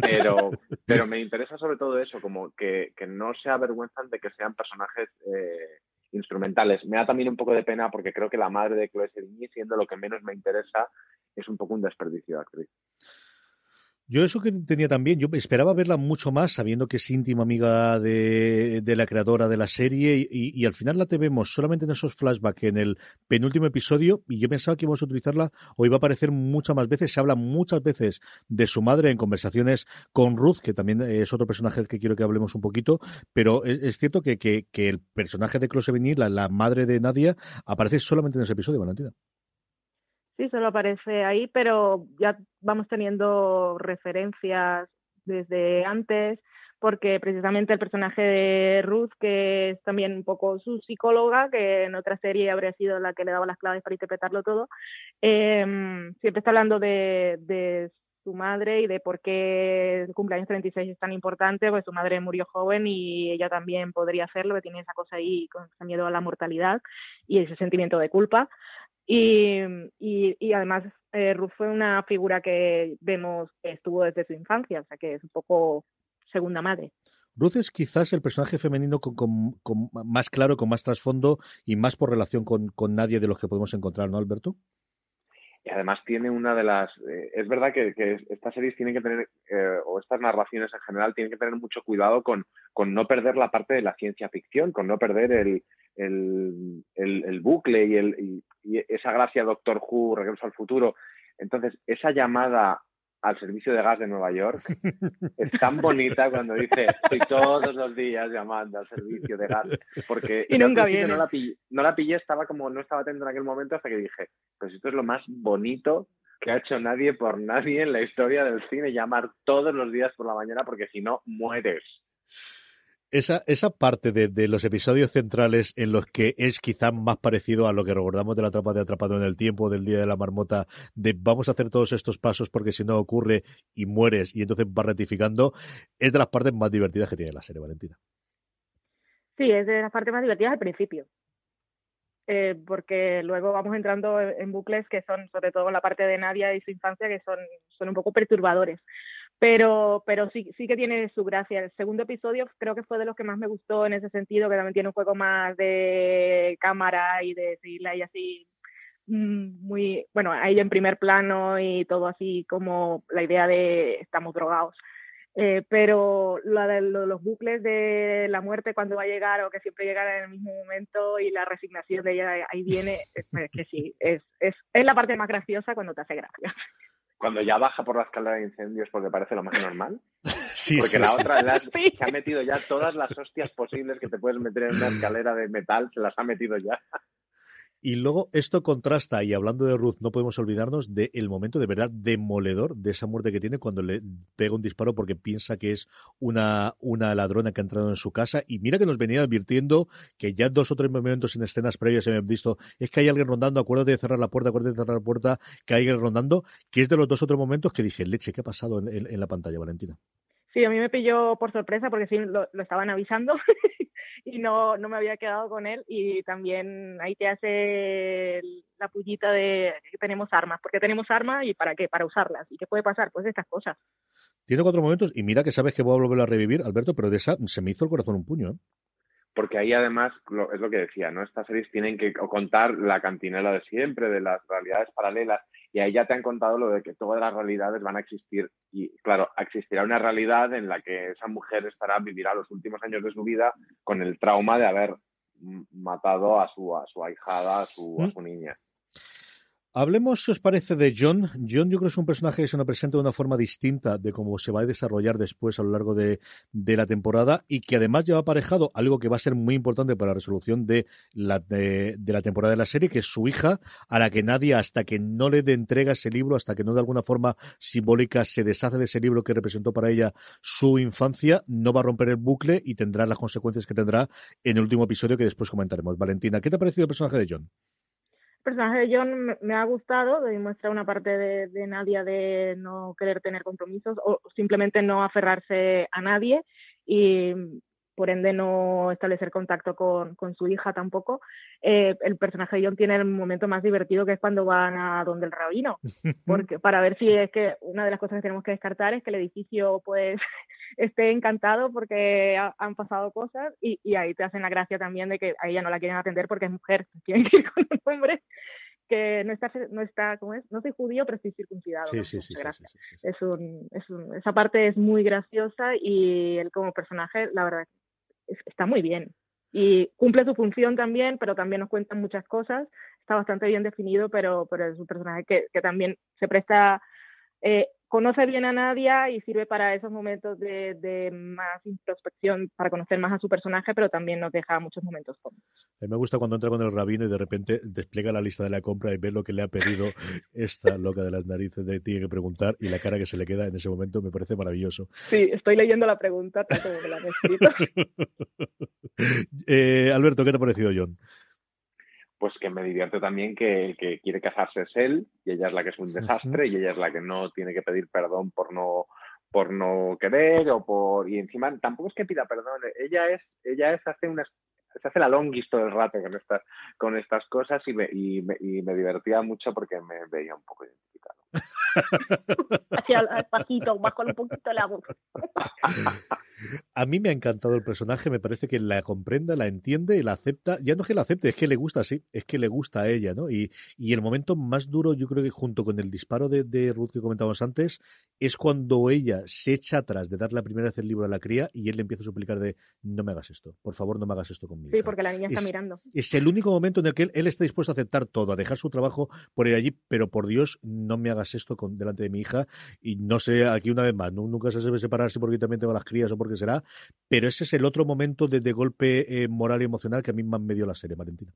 Pero, [LAUGHS] pero me interesa sobre todo eso, como que, que no se avergüenzan de que sean personajes eh, instrumentales. Me da también un poco de pena porque creo que la madre de Chloe Sevigny, siendo lo que menos me interesa, es un poco un desperdicio de actriz. Yo eso que tenía también, yo esperaba verla mucho más, sabiendo que es íntima amiga de, la creadora de la serie, y, al final la te vemos solamente en esos flashbacks en el penúltimo episodio, y yo pensaba que íbamos a utilizarla o iba a aparecer muchas más veces, se habla muchas veces de su madre en conversaciones con Ruth, que también es otro personaje que quiero que hablemos un poquito, pero es, cierto que, que, que, el personaje de Close Venir, la, la madre de Nadia, aparece solamente en ese episodio, Valentina. Sí, solo aparece ahí, pero ya vamos teniendo referencias desde antes, porque precisamente el personaje de Ruth, que es también un poco su psicóloga, que en otra serie habría sido la que le daba las claves para interpretarlo todo, eh, siempre está hablando de, de su madre y de por qué el cumpleaños 36 es tan importante, pues su madre murió joven y ella también podría hacerlo, que tiene esa cosa ahí con ese miedo a la mortalidad y ese sentimiento de culpa. Y, y, y, además eh, Ruth fue una figura que vemos que estuvo desde su infancia, o sea que es un poco segunda madre. Ruth es quizás el personaje femenino con, con, con más claro, con más trasfondo y más por relación con, con, nadie de los que podemos encontrar, ¿no, Alberto? Y además tiene una de las... Eh, es verdad que, que, estas series tienen que tener, eh, o estas narraciones en general, tienen que tener mucho cuidado con, con no perder la parte de la ciencia ficción, con no perder el, el, el, el bucle y, el, y, y, esa gracia Doctor Who, Regreso al Futuro. Entonces, esa llamada al servicio de gas de Nueva York [LAUGHS] es tan bonita cuando dice estoy todos los días llamando al servicio de gas porque y nunca viene. No, la pillé, no la pillé, estaba como no estaba atento en aquel momento hasta que dije pues esto es lo más bonito que ha hecho nadie por nadie en la historia del cine llamar todos los días por la mañana porque si no mueres esa, esa parte de, de, los episodios centrales en los que es quizá más parecido a lo que recordamos de la trapa de Atrapado en el Tiempo, del Día de la Marmota, de vamos a hacer todos estos pasos porque si no ocurre y mueres y entonces vas rectificando, es de las partes más divertidas que tiene la serie, Valentina. Sí, es de las partes más divertidas al principio. Eh, porque luego vamos entrando en bucles que son, sobre todo la parte de Nadia y su infancia, que son, son un poco perturbadores pero pero sí sí que tiene su gracia. El segundo episodio creo que fue de los que más me gustó en ese sentido que también tiene un juego más de cámara y de seguirla ahí así mm, muy bueno a ella en primer plano y todo así como la idea de estamos drogados. Eh, pero lo de lo, los bucles de la muerte cuando va a llegar o que siempre llegará en el mismo momento y la resignación de ella ahí viene es, es que sí es, es, es la parte más graciosa cuando te hace gracia cuando ya baja por la escalera de incendios porque parece lo más [LAUGHS] normal. Sí, porque sí, la sí. otra [LAUGHS] sí. se ha metido ya todas las hostias posibles que te puedes meter en una [LAUGHS] escalera de metal, se las ha metido ya. Y luego esto contrasta, y hablando de Ruth, no podemos olvidarnos del el momento de verdad demoledor de esa muerte que tiene cuando le pega un disparo porque piensa que es una, una ladrona que ha entrado en su casa. Y mira que nos venía advirtiendo que ya dos o tres momentos en escenas previas se habían visto, es que hay alguien rondando, acuérdate de cerrar la puerta, acuérdate de cerrar la puerta, que hay alguien rondando, que es de los dos o tres momentos que dije, leche, ¿qué ha pasado en, en la pantalla, Valentina? Sí, a mí me pilló por sorpresa porque sí lo, estaban avisando [LAUGHS] y no, no me había quedado con él y también ahí te hace la pullita de que tenemos armas, porque tenemos armas y para qué, para usarlas. ¿Y qué puede pasar? Pues estas cosas. Tiene cuatro momentos y mira que sabes que voy a volver a revivir, Alberto, pero de esa se me hizo el corazón un puño. ¿eh? porque ahí además es lo que decía, ¿no? Estas series tienen que contar la cantinela de siempre, de las realidades paralelas, y ahí ya te han contado lo de que todas las realidades van a existir. Y claro, existirá una realidad en la que esa mujer estará, vivirá los últimos años de su vida con el trauma de haber matado a su, a su ahijada, a su, a mm. su niña. Hablemos, si os parece, de John. John yo creo que es un personaje que se nos presenta de una forma distinta de cómo se va a desarrollar después a lo largo de, la temporada y que además lleva aparejado algo que va a ser muy importante para la resolución de la, de, la temporada de la serie, que es su hija, a la que nadie, hasta que no le entrega ese libro, hasta que no de alguna forma simbólica se deshace de ese libro que representó para ella su infancia, no va a romper el bucle y tendrá las consecuencias que tendrá en el último episodio que después comentaremos. Valentina, ¿qué te ha parecido el personaje de John? Personaje de John me, ha gustado, demuestra una parte de, Nadia de no querer tener compromisos o simplemente no aferrarse a nadie y por ende no establecer contacto con, su hija tampoco. Eh, el personaje de John tiene el momento más divertido que es cuando van a donde el rabino, [LAUGHS] porque para ver si es que una de las cosas que tenemos que descartar es que el edificio pues esté encantado porque han pasado cosas y, ahí te hacen la gracia también de que a ella no la quieren atender porque es mujer, [LAUGHS] quieren ir con un hombre que no está, no está, ¿cómo es? No soy judío, pero estoy circuncidado. Sí, sí, sí, es un, es un, esa parte es muy graciosa y él como personaje, la verdad, está muy bien. Y cumple su función también, pero también nos cuentan muchas cosas. Está bastante bien definido, pero, pero es un personaje que, que también se presta eh, conoce bien a Nadia y sirve para esos momentos de, más introspección, para conocer más a su personaje, pero también nos deja muchos momentos cómodos. A mí me gusta cuando entra con el rabino y de repente despliega la lista de la compra y ve lo que le ha pedido [LAUGHS] esta loca de las narices de tiene que preguntar y la cara que se le queda en ese momento me parece maravilloso. Sí, estoy leyendo la pregunta tanto como la han escrito. [LAUGHS] eh, Alberto, ¿qué te ha parecido, John? Pues que me divierte también que el que quiere casarse es él y ella es la que es un desastre y ella es la que no tiene que pedir perdón por no por no querer o por y encima tampoco es que pida perdón ella es ella es hace unas se hace la longis todo el rato con estas con estas cosas y me, y me, y me divertía mucho porque me veía un poco identificado Hacia el pasito, más con un poquito la voz. A mí me ha encantado el personaje, me parece que la comprenda, la entiende la acepta. Ya no es que la acepte, es que le gusta así, es que le gusta a ella, ¿no? Y, y el momento más duro, yo creo que junto con el disparo de, de, Ruth que comentábamos antes, es cuando ella se echa atrás de dar la primera vez el libro a la cría y él le empieza a suplicar de no me hagas esto, por favor no me hagas esto conmigo. Sí, porque la niña está mirando. Es el único momento en el que él, él, está dispuesto a aceptar todo, a dejar su trabajo por ir allí, pero por Dios no me hagas esto con, delante de mi hija y no sé, aquí una vez más, nunca se debe separar si porque también tengo las crías o porque será, pero ese es el otro momento de, golpe eh, moral y emocional que a mí más me dio la serie, Valentina.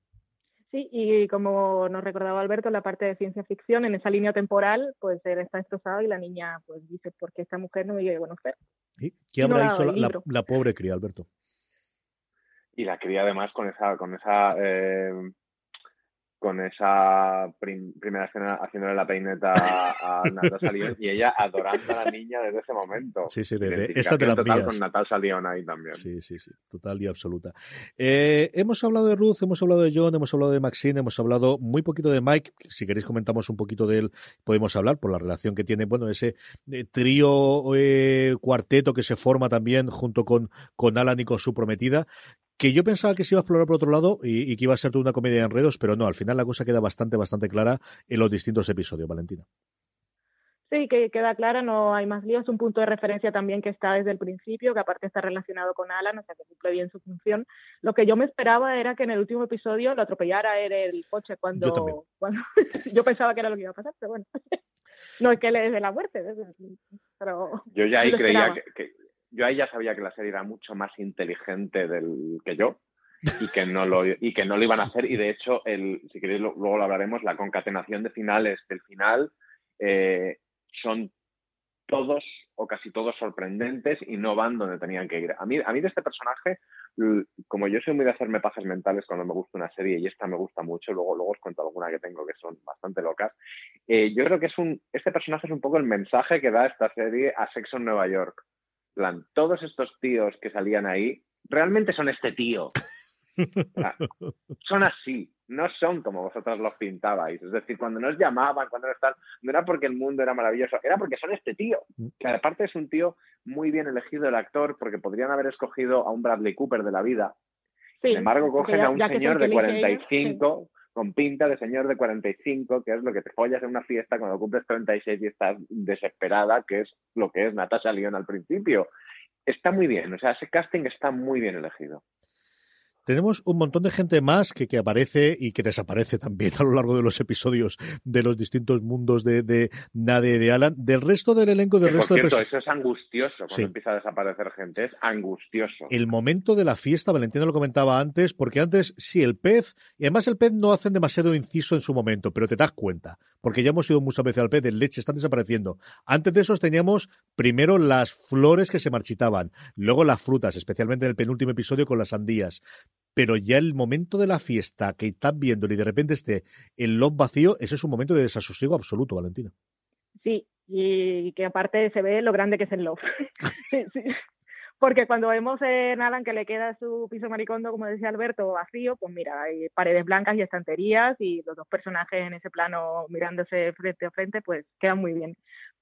Sí, y como nos recordaba Alberto, la parte de ciencia ficción, en esa línea temporal, pues él está destrozado y la niña pues dice, ¿por qué esta mujer no me quiere conocer? ¿Y qué habrá dicho la, pobre cría, Alberto? Y la cría además con esa, con esa eh, con esa primera escena haciéndole la peineta a Natasha Lyon y ella adorando a la niña desde ese momento. Sí, sí, de, esta de la total con Natasha Lyon ahí también. Sí, sí, sí, total y absoluta. Eh, hemos hablado de Ruth, hemos hablado de John, hemos hablado de Maxine, hemos hablado muy poquito de Mike. Si queréis comentamos un poquito de él, podemos hablar por la relación que tiene, bueno, ese eh, trío eh, cuarteto que se forma también junto con, con Alan y con su prometida, que yo pensaba que se iba a explorar por otro lado y, que iba a ser toda una comedia de enredos, pero no, al final la cosa queda bastante, bastante clara en los distintos episodios, Valentina. Sí, que queda clara, no hay más líos. Un punto de referencia también que está desde el principio, que aparte está relacionado con Alan, o sea que cumple bien su función. Lo que yo me esperaba era que en el último episodio lo atropellara el coche cuando yo, [LAUGHS] cuando, yo pensaba que era lo que iba a pasar, pero bueno. [LAUGHS] no es que le dé la muerte, pero. Yo ya ahí creía que, yo ahí ya sabía que la serie era mucho más inteligente del que yo y que no lo y que no lo iban a hacer y de hecho el si queréis luego lo hablaremos la concatenación de finales del final eh, son todos o casi todos sorprendentes y no van donde tenían que ir. A mí, a mí de este personaje, como yo soy muy de hacerme pajas mentales cuando me gusta una serie y esta me gusta mucho, luego, luego os cuento alguna que tengo que son bastante locas, eh, yo creo que es un, este personaje es un poco el mensaje que da esta serie a Sexo en Nueva York plan, todos estos tíos que salían ahí realmente son este tío. son así, no son como vosotros los pintabais. Es decir, cuando nos llamaban, cuando no están, no era porque el mundo era maravilloso, era porque son este tío. Que aparte es un tío muy bien elegido el actor, porque podrían haber escogido a un Bradley Cooper de la vida. Sin embargo, cogen a un señor de 45 con pinta de señor de 45, que es lo que te follas en una fiesta cuando cumples 36 y estás desesperada, que es lo que es Natasha Lyon al principio. Está muy bien, o sea, ese casting está muy bien elegido. Tenemos un montón de gente más que, que, aparece y que desaparece también [LAUGHS] a lo largo de los episodios de los distintos mundos de, de Nade de Alan. Del resto del elenco, del resto de Eso es angustioso cuando empieza a desaparecer gente, es angustioso. El momento de la fiesta, Valentina lo comentaba antes, porque antes sí, el pez, y además el pez no hacen demasiado inciso en su momento, pero te das cuenta, porque ya hemos ido muchas veces al pez, el leche están desapareciendo. Antes de eso teníamos primero las flores que se marchitaban, luego las frutas, especialmente en el penúltimo episodio con las sandías pero ya el momento de la fiesta que estás viendo y de repente esté el loft vacío, ese es un momento de desasosiego absoluto, Valentina. Sí, y que aparte se ve lo grande que es el loft. [LAUGHS] Porque cuando vemos en Alan que le queda su piso maricondo, como decía Alberto, vacío, pues mira, hay paredes blancas y estanterías y los dos personajes en ese plano mirándose frente a frente, pues quedan muy bien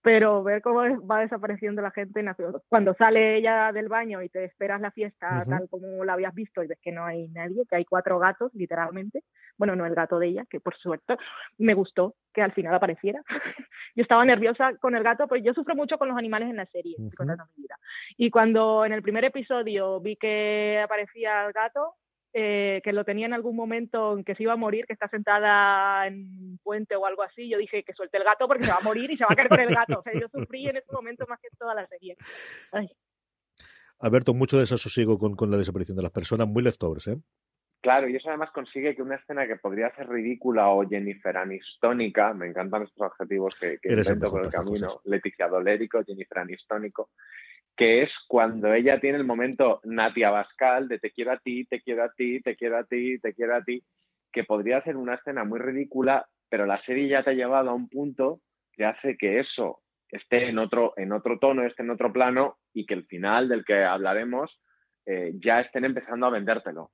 pero ver cómo va desapareciendo la gente cuando sale ella del baño y te esperas la fiesta tal como la habías visto y ves que no hay nadie, que hay cuatro gatos literalmente, bueno, no el gato de ella, que por suerte me gustó que al final apareciera. [LAUGHS] yo estaba nerviosa con el gato, pues yo sufro mucho con los animales en la serie, Y cuando en el primer episodio vi que aparecía el gato, eh, que lo tenía en algún momento en que se iba a morir, que está sentada en un puente o algo así, yo dije que suelte el gato porque se va a morir y se va a caer con el gato. O sea, yo sufrí en ese momento más que toda la serie. Alberto, mucho desasosiego con, con la desaparición de las personas, muy leftovers, ¿eh? Claro, y eso además consigue que una escena que podría ser ridícula o Jennifer Anistónica, me encantan estos adjetivos que, que invento por el camino, Leticia Dolérico, Jennifer Anistónico, que es cuando ella tiene el momento Natia Bascal de te quiero a ti, te quiero a ti, te quiero a ti, te quiero a ti, que podría ser una escena muy ridícula, pero la serie ya te ha llevado a un punto que hace que eso esté en otro, en otro tono, esté en otro plano y que el final del que hablaremos eh, ya estén empezando a vendértelo.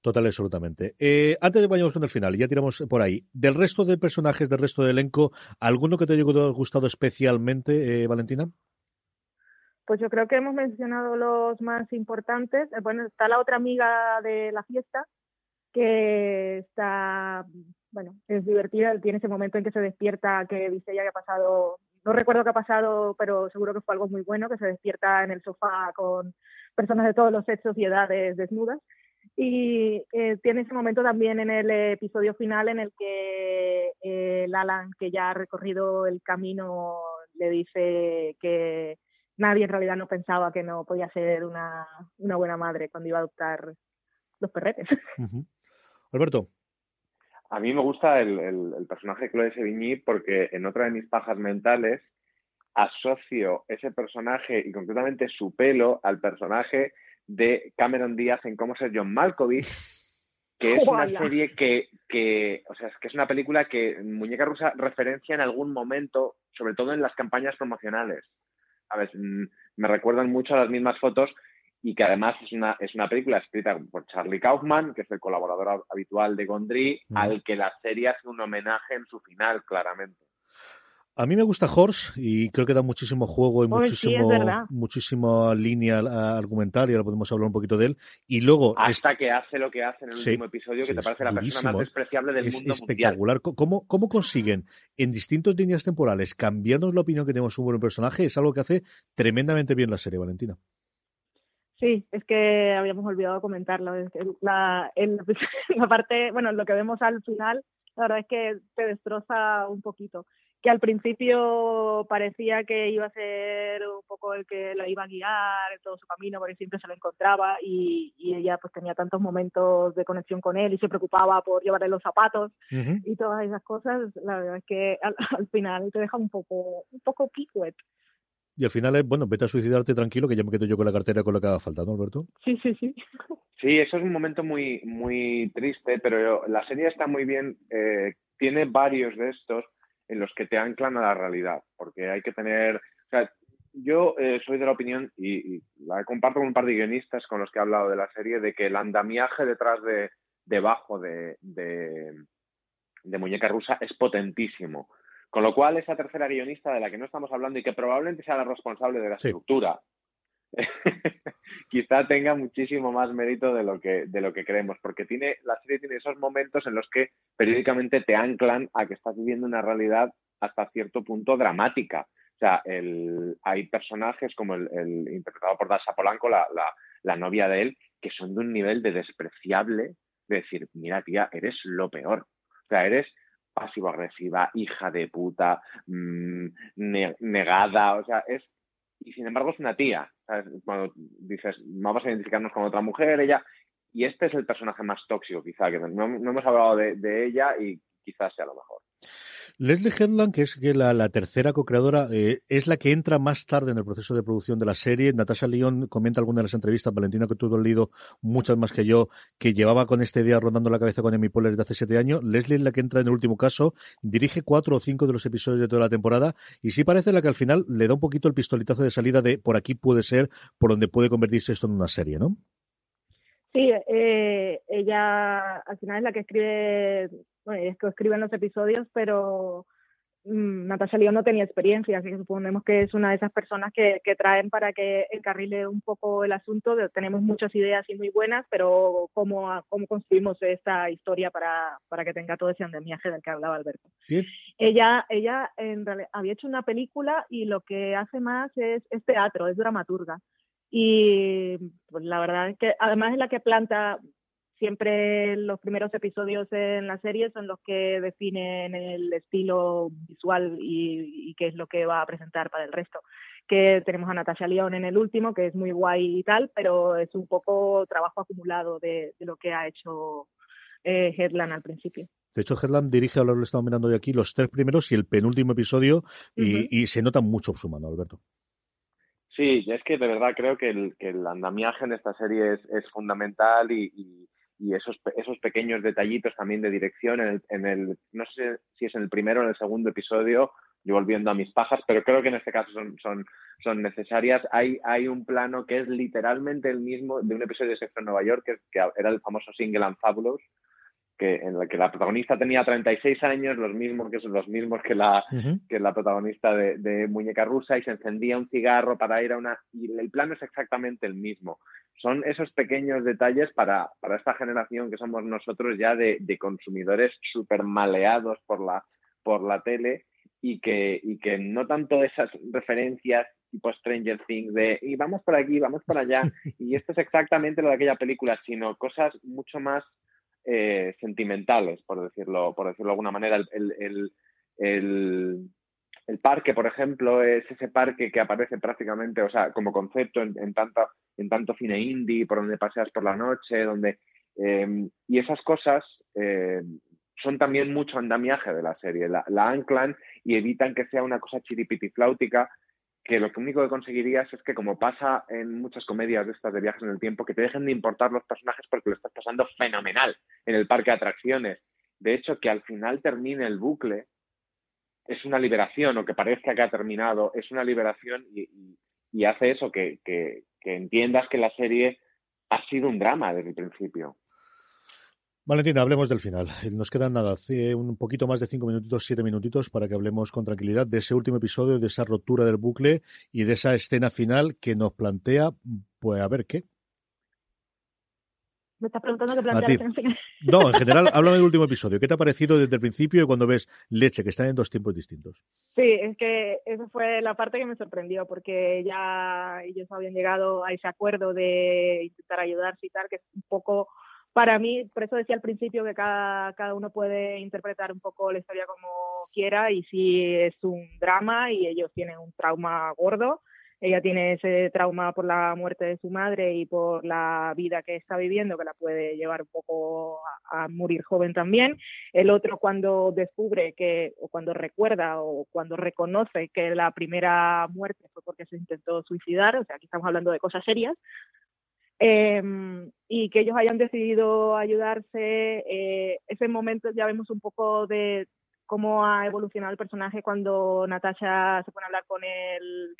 Total, absolutamente. Eh, antes de vayamos con el final, ya tiramos por ahí. Del resto de personajes, del resto del elenco, ¿alguno que te haya gustado especialmente, eh, Valentina? Pues yo creo que hemos mencionado los más importantes. Eh, bueno, está la otra amiga de la fiesta, que está, bueno, es divertida, tiene ese momento en que se despierta, que dice ya que ha pasado, no recuerdo qué ha pasado, pero seguro que fue algo muy bueno, que se despierta en el sofá con personas de todos los sexos y edades desnudas. Y eh, tiene ese momento también en el episodio final en el que eh, Alan, que ya ha recorrido el camino, le dice que nadie en realidad no pensaba que no podía ser una, buena madre cuando iba a adoptar los perretes. [LAUGHS] Alberto. A mí me gusta el, personaje de Chloe Sevigny porque en otra de mis pajas mentales asocio ese personaje y concretamente su pelo al personaje de Cameron Díaz en Cómo ser John Malkovich, [LAUGHS] que es una serie que, que, o sea, es que es una película que Muñeca Rusa referencia en algún momento, sobre todo en las campañas promocionales. Mm, me recuerdan mucho a las mismas fotos y que además es una, es una película escrita por Charlie Kaufman, que es el colaborador habitual de Gondry, mm. al que la serie hace un homenaje en su final, claramente. A mí me gusta Horse y creo que da muchísimo juego y muchísimo, muchísima línea argumental y ahora podemos hablar un poquito de él. Y luego. Hasta que hace lo que hace en el último episodio, que te parece la persona más despreciable del es mundo espectacular. ¿Cómo, ¿Cómo consiguen en distintas líneas temporales cambiarnos la opinión que tenemos un buen personaje? Es algo que hace tremendamente bien la serie, Valentina. Sí, es que habíamos olvidado comentarlo. La, [LAUGHS] la parte, bueno, lo que vemos al final, la verdad es que te destroza un poquito que al principio parecía que iba a ser un poco el que la iba a guiar en todo su camino, porque siempre se lo encontraba y, ella pues tenía tantos momentos de conexión con él y se preocupaba por llevarle los zapatos y todas esas cosas, la verdad es que al, final te deja un poco, un poco Y al final es, bueno, vete a suicidarte tranquilo, que ya me quedo yo con la cartera con lo que haga falta, ¿no, Alberto? Sí, sí, sí. Sí, eso es un momento muy, muy triste, pero la serie está muy bien, eh, tiene varios de estos en los que te anclan a la realidad, porque hay que tener, o sea, yo eh, soy de la opinión, y, la comparto con un par de guionistas con los que he hablado de la serie, de que el andamiaje detrás de, debajo de, de, Muñeca Rusa es potentísimo. Con lo cual, esa tercera guionista de la que no estamos hablando y que probablemente sea la responsable de la estructura, [LAUGHS] quizá tenga muchísimo más mérito de lo que de lo que creemos, porque tiene la serie tiene esos momentos en los que periódicamente te anclan a que estás viviendo una realidad hasta cierto punto dramática. O sea, el, hay personajes como el, interpretado por Dasha Polanco, la, la, novia de él, que son de un nivel de despreciable, de decir, mira tía, eres lo peor. O sea, eres pasivo-agresiva, hija de puta, mm, negada, o sea, es y sin embargo es una tía. Cuando dices, vamos a identificarnos con otra mujer, ella, y este es el personaje más tóxico quizá, que no, hemos hablado de, ella y quizás sea lo mejor. Leslie Headland, que es que la, tercera co-creadora, eh, es la que entra más tarde en el proceso de producción de la serie. Natasha Lyon comenta alguna de las entrevistas, Valentina, que tú has leído muchas más que yo, que llevaba con esta idea rondando la cabeza con Amy Poehler desde hace siete años. Leslie es la que entra en el último caso, dirige cuatro o cinco de los episodios de toda la temporada y sí parece la que al final le da un poquito el pistoletazo de salida de por aquí puede ser, por donde puede convertirse esto en una serie, ¿no? Sí, eh, ella al final es la que escribe bueno, es que escriben los episodios, pero mmm, Natasha León no tenía experiencia, así que suponemos que es una de esas personas que, que traen para que encarrile un poco el asunto. tenemos muchas ideas y muy buenas, pero ¿cómo, cómo construimos esta historia para, para que tenga todo ese andamiaje del que hablaba Alberto? Ella, ella en realidad, había hecho una película y lo que hace más es, es teatro, es dramaturga. Y pues la verdad es que además es la que planta siempre los primeros episodios en la serie son los que definen el estilo visual y, qué es lo que va a presentar para el resto. Que tenemos a Natasha León en el último, que es muy guay y tal, pero es un poco trabajo acumulado de, lo que ha hecho eh, Headland al principio. De hecho, Headland dirige, ahora lo estamos mirando hoy aquí, los tres primeros y el penúltimo episodio, y, se nota mucho su mano, Alberto. Sí, es que de verdad creo que el, que el andamiaje en esta serie es, fundamental y, y esos, esos pequeños detallitos también de dirección en el, en el, no sé si es en el primero o en el segundo episodio, yo volviendo a mis pajas, pero creo que en este caso son, son, son necesarias. Hay, hay un plano que es literalmente el mismo de un episodio de Sexo en Nueva York, que, que era el famoso Single and Fabulous, que en la que la protagonista tenía 36 años, los mismos que son los mismos que la, que la protagonista de, de, Muñeca Rusa, y se encendía un cigarro para ir a una... Y el plano es exactamente el mismo. Son esos pequeños detalles para, para esta generación que somos nosotros ya de, de consumidores súper maleados por la, por la tele y que, y que no tanto esas referencias tipo Stranger Things de y vamos por aquí, vamos por allá, [LAUGHS] y esto es exactamente lo de aquella película, sino cosas mucho más eh, sentimentales, por decirlo, por decirlo de alguna manera. El, el, el, parque, por ejemplo, es ese parque que aparece prácticamente, o sea, como concepto en, en, tanto, en tanto cine indie, por donde paseas por la noche, donde... Em, y esas cosas eh, son también mucho andamiaje de la serie. La, la, anclan y evitan que sea una cosa chiripitifláutica que lo único que conseguirías es que, como pasa en muchas comedias de estas de viajes en el tiempo, que te dejen de importar los personajes porque lo estás pasando fenomenal en el parque de atracciones. De hecho, que al final termine el bucle es una liberación, o que parezca que ha terminado, es una liberación y, hace eso, que, que entiendas que la serie ha sido un drama desde el principio. Valentina, hablemos del final. [LAUGHS] Nos quedan nada, un poquito más de cinco minutitos, siete minutitos para que hablemos con tranquilidad de ese último episodio, de esa rotura del bucle y de esa escena final que nos plantea, pues a ver qué. Me estás preguntando qué plantea la escena final. No, en general, [LAUGHS] háblame del último episodio. ¿Qué te ha parecido desde el principio y cuando ves Leche, que están en dos tiempos distintos? Sí, es que esa fue la parte que me sorprendió, porque ya ellos habían llegado a ese acuerdo de intentar ayudarse y tal, que es un poco para mí, por eso decía al principio que cada, cada uno puede interpretar un poco la historia como quiera y si es un drama y ellos tienen un trauma gordo, ella tiene ese trauma por la muerte de su madre y por la vida que está viviendo, que la puede llevar un poco a, a, morir joven también. El otro cuando descubre que, o cuando recuerda, o cuando reconoce que la primera muerte fue porque se intentó suicidar, o sea, aquí estamos hablando de cosas serias, Em, y que ellos hayan decidido ayudarse. Eh, ese momento ya vemos un poco de cómo ha evolucionado el personaje cuando Natasha se pone a hablar con el,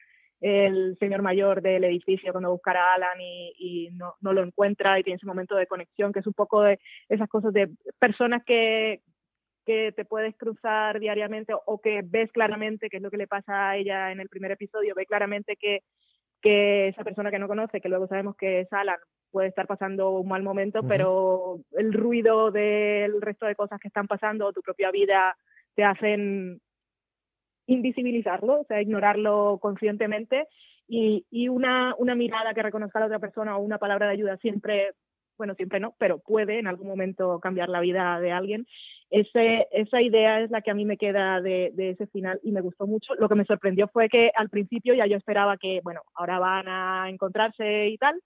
señor mayor del edificio cuando buscar a Alan y, no, no, lo encuentra y tiene ese momento de conexión, que es un poco de esas cosas de personas que, que te puedes cruzar diariamente o que ves claramente, que es lo que le pasa a ella en el primer episodio, ve claramente que, que esa persona que no conoce, que luego sabemos que es Alan, puede estar pasando un mal momento, pero el ruido del resto de cosas que están pasando, tu propia vida, te hacen invisibilizarlo, o sea, ignorarlo conscientemente y, y una, una mirada que reconozca a la otra persona o una palabra de ayuda siempre, bueno, siempre no, pero puede en algún momento cambiar la vida de alguien. Ese, esa idea es la que a mí me queda de, de, ese final y me gustó mucho. Lo que me sorprendió fue que al principio ya yo esperaba que, bueno, ahora van a encontrarse y tal,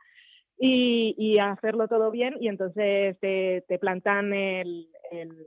y, y hacerlo todo bien, y entonces te, te plantan el,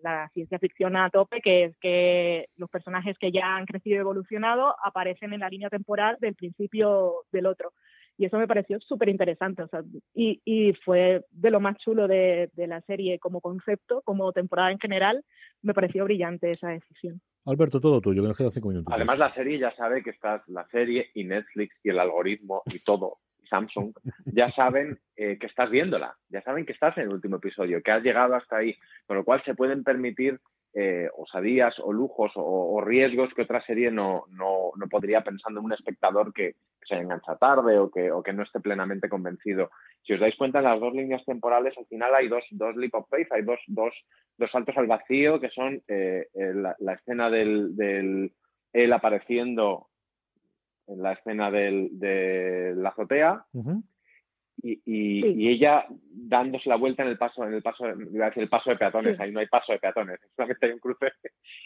la ciencia ficción a tope, que es que los personajes que ya han crecido y evolucionado aparecen en la línea temporal del principio del otro. Y eso me pareció súper interesante. O sea, y, y, fue de lo más chulo de, de, la serie como concepto, como temporada en general. Me pareció brillante esa decisión. Alberto, todo tuyo, que nos quedan cinco minutos. Además, la serie ya sabe que estás, la serie y Netflix y el algoritmo y todo [LAUGHS] Samsung, ya saben eh, que estás viéndola, ya saben que estás en el último episodio, que has llegado hasta ahí, con lo cual se pueden permitir eh, osadías o lujos o, riesgos que otra serie no, no, no, podría pensando en un espectador que, se engancha tarde o que, o que no esté plenamente convencido. Si os dais cuenta, en las dos líneas temporales al final hay dos, dos leap of faith, hay dos, dos, dos saltos al vacío que son eh, la, la, escena del, del él apareciendo en la escena del, de la azotea y, y, ella dándose la vuelta en el paso, en el paso, el paso de peatones, ahí no hay paso de peatones, [LAUGHS] solamente hay un cruce,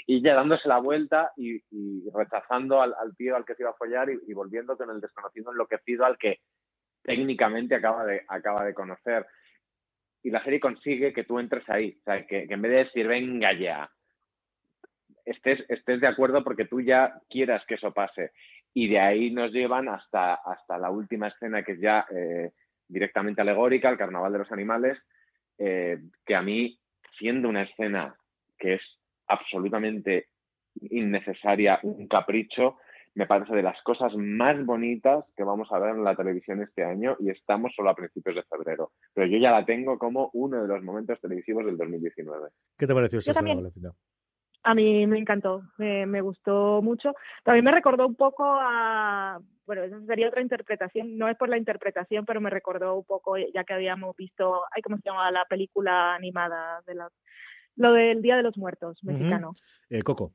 y ella dándose la vuelta y, rechazando al, al, tío al que se iba a follar y, volviendo con el desconocido enloquecido al que técnicamente acaba de, acaba de conocer. Y la serie consigue que tú entres ahí, o sea, que, que en vez de decir, venga ya, estés, estés de acuerdo porque tú ya quieras que eso pase y de ahí nos llevan hasta, hasta la última escena que es ya eh, directamente alegórica, el Carnaval de los Animales, eh, que a mí, siendo una escena que es absolutamente innecesaria, un capricho, me parece de las cosas más bonitas que vamos a ver en la televisión este año y estamos solo a principios de febrero. Pero yo ya la tengo como uno de los momentos televisivos del 2019. ¿Qué te pareció esta escena, Valentina? A mí me encantó, me, gustó mucho. También me recordó un poco a, bueno, esa sería otra interpretación, no es por la interpretación, pero me recordó un poco, ya que habíamos visto, ay, ¿cómo se llama la película animada? de la, Lo del Día de los Muertos, mexicano. eh, Coco.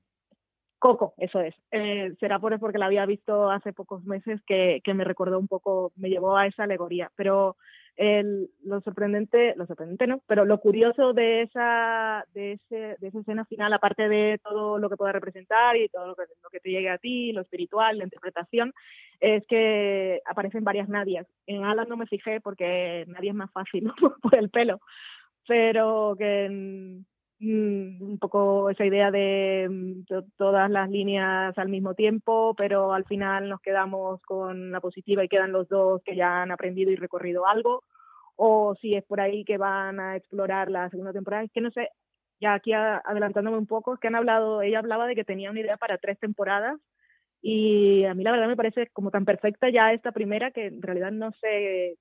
Coco, eso es. Eh, será por porque la había visto hace pocos meses que, que me recordó un poco, me llevó a esa alegoría. Pero el, lo sorprendente, lo sorprendente no, pero lo curioso de esa, de, ese, de esa escena final, aparte de todo lo que pueda representar y todo lo que, te llegue a ti, lo espiritual, la interpretación, es que aparecen varias Nadias. En Alan no me fijé porque nadie es más fácil [LAUGHS] por el pelo, pero que en, un poco esa idea de mm, todas las líneas al mismo tiempo, pero al final nos quedamos con la positiva y quedan los dos que ya han aprendido y recorrido algo, o si es por ahí que van a explorar la segunda temporada, es que no sé, ya aquí adelantándome un poco, es que han hablado, ella hablaba de que tenía una idea para tres temporadas y a mí la verdad me parece como tan perfecta ya esta primera que en realidad no sé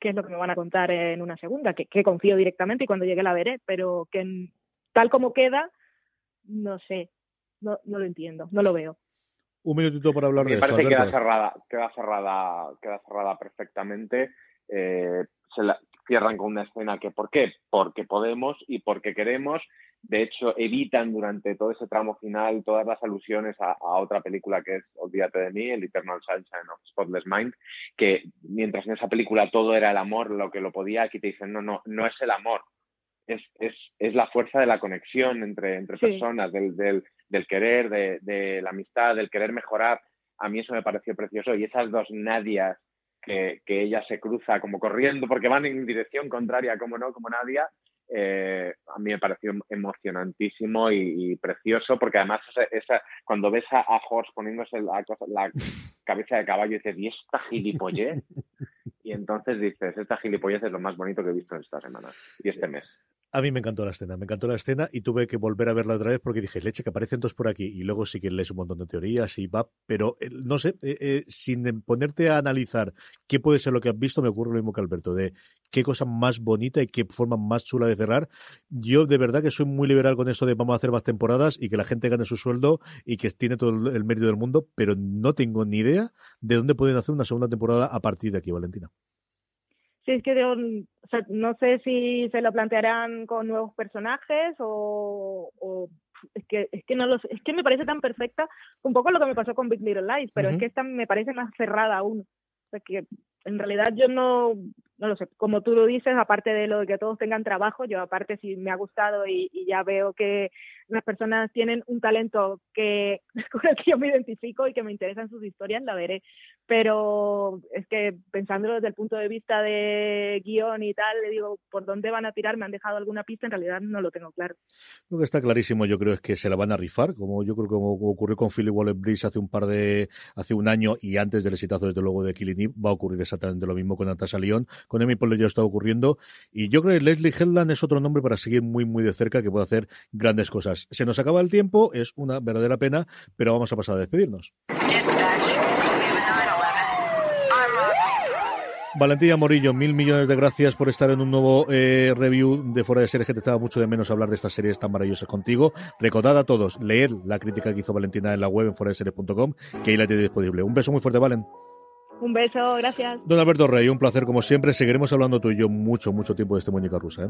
qué, es lo que me van a contar en una segunda, que, que confío directamente y cuando llegue la veré, pero que tal como queda, no sé, no, no lo entiendo, no lo veo. Un minutito para hablar de Me parece que queda cerrada, queda cerrada, queda cerrada perfectamente. Eh, se la cierran con una escena que, ¿por qué? Porque podemos y porque queremos de hecho, evitan durante todo ese tramo final todas las alusiones a, otra película que es Olvídate de mí, el Eternal Sunshine of Spotless Mind, que mientras en esa película todo era el amor, lo que lo podía, aquí te dicen, no, no, no es el amor, es, es, es la fuerza de la conexión entre, entre personas, del, del, del querer, de, de, la amistad, del querer mejorar. A mí eso me pareció precioso y esas dos Nadias que, que ella se cruza como corriendo porque van en dirección contraria, como no, como Nadia, eh, a mí me pareció emocionantísimo y, precioso, porque además esa, cuando ves a, Horst poniéndose la, la, [LAUGHS] cabeza de caballo y dices, ¿y esta gilipollez? y entonces dices, esta gilipollez es lo más bonito que he visto en esta semana y este mes. A mí me encantó la escena, me encantó la escena y tuve que volver a verla otra vez porque dije, leche, que aparecen dos por aquí y luego sí que lees un montón de teorías y va, pero eh, no sé, eh, eh, sin ponerte a analizar qué puede ser lo que has visto, me ocurre lo mismo que Alberto, de qué cosa más bonita y qué forma más chula de cerrar. Yo de verdad que soy muy liberal con esto de vamos a hacer más temporadas y que la gente gane su sueldo y que tiene todo el mérito del mundo, pero no tengo ni idea de dónde pueden hacer una segunda temporada a partir de aquí, Valentina. Es que no sé si se lo plantearán con nuevos personajes o, es que es que no los es que me parece tan perfecta un poco lo que me pasó con Big Little Lies pero es que esta me parece más cerrada aún. O sea que en realidad yo no no lo sé, como tú lo dices, aparte de lo de que todos tengan trabajo, yo aparte si me ha gustado y, ya veo que las personas tienen un talento que [LAUGHS] con el que yo me identifico y que me interesan sus historias, la veré. Pero es que pensándolo desde el punto de vista de guion y tal, le digo, ¿por dónde van a tirar? ¿Me han dejado alguna pista? En realidad no lo tengo claro. Lo que está clarísimo yo creo es que se la van a rifar, como yo creo que ocurrió con Philip Waller-Bridge hace un par de, hace un año y antes del exitazo desde luego de Killing Eve, va a ocurrir exactamente lo mismo con Natasha Lyon con Amy Poehler ya está ocurriendo. Y yo creo que Leslie Headland es otro nombre para seguir muy, muy de cerca que puede hacer grandes cosas. Se nos acaba el tiempo, es una verdadera pena, pero vamos a pasar a despedirnos. Valentina Morillo, mil millones de gracias por estar en un nuevo eh, review de Fuera de Series, que te estaba mucho de menos hablar de estas series tan maravillosas contigo. Recordad a todos, leer la crítica que hizo Valentina en la web en fuera que ahí la tiene disponible. Un beso muy fuerte, Valen. Un beso, gracias. Don Alberto Rey, un placer como siempre. Seguiremos hablando tú y yo mucho, mucho tiempo de este muñeca rusa. ¿eh?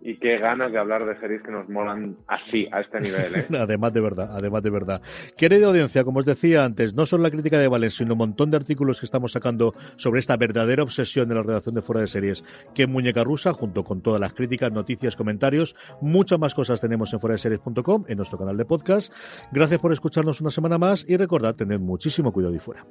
Y qué ganas de hablar de series que nos molan así, a este nivel. ¿eh? [LAUGHS] además de verdad, además de verdad. Querida audiencia, como os decía antes, no solo la crítica de Valen, sino un montón de artículos que estamos sacando sobre esta verdadera obsesión de la redacción de Fuera de Series que Muñeca Rusa, junto con todas las críticas, noticias, comentarios. Muchas más cosas tenemos en fuera de series.com, en nuestro canal de podcast. Gracias por escucharnos una semana más y recordad, tener muchísimo cuidado y fuera.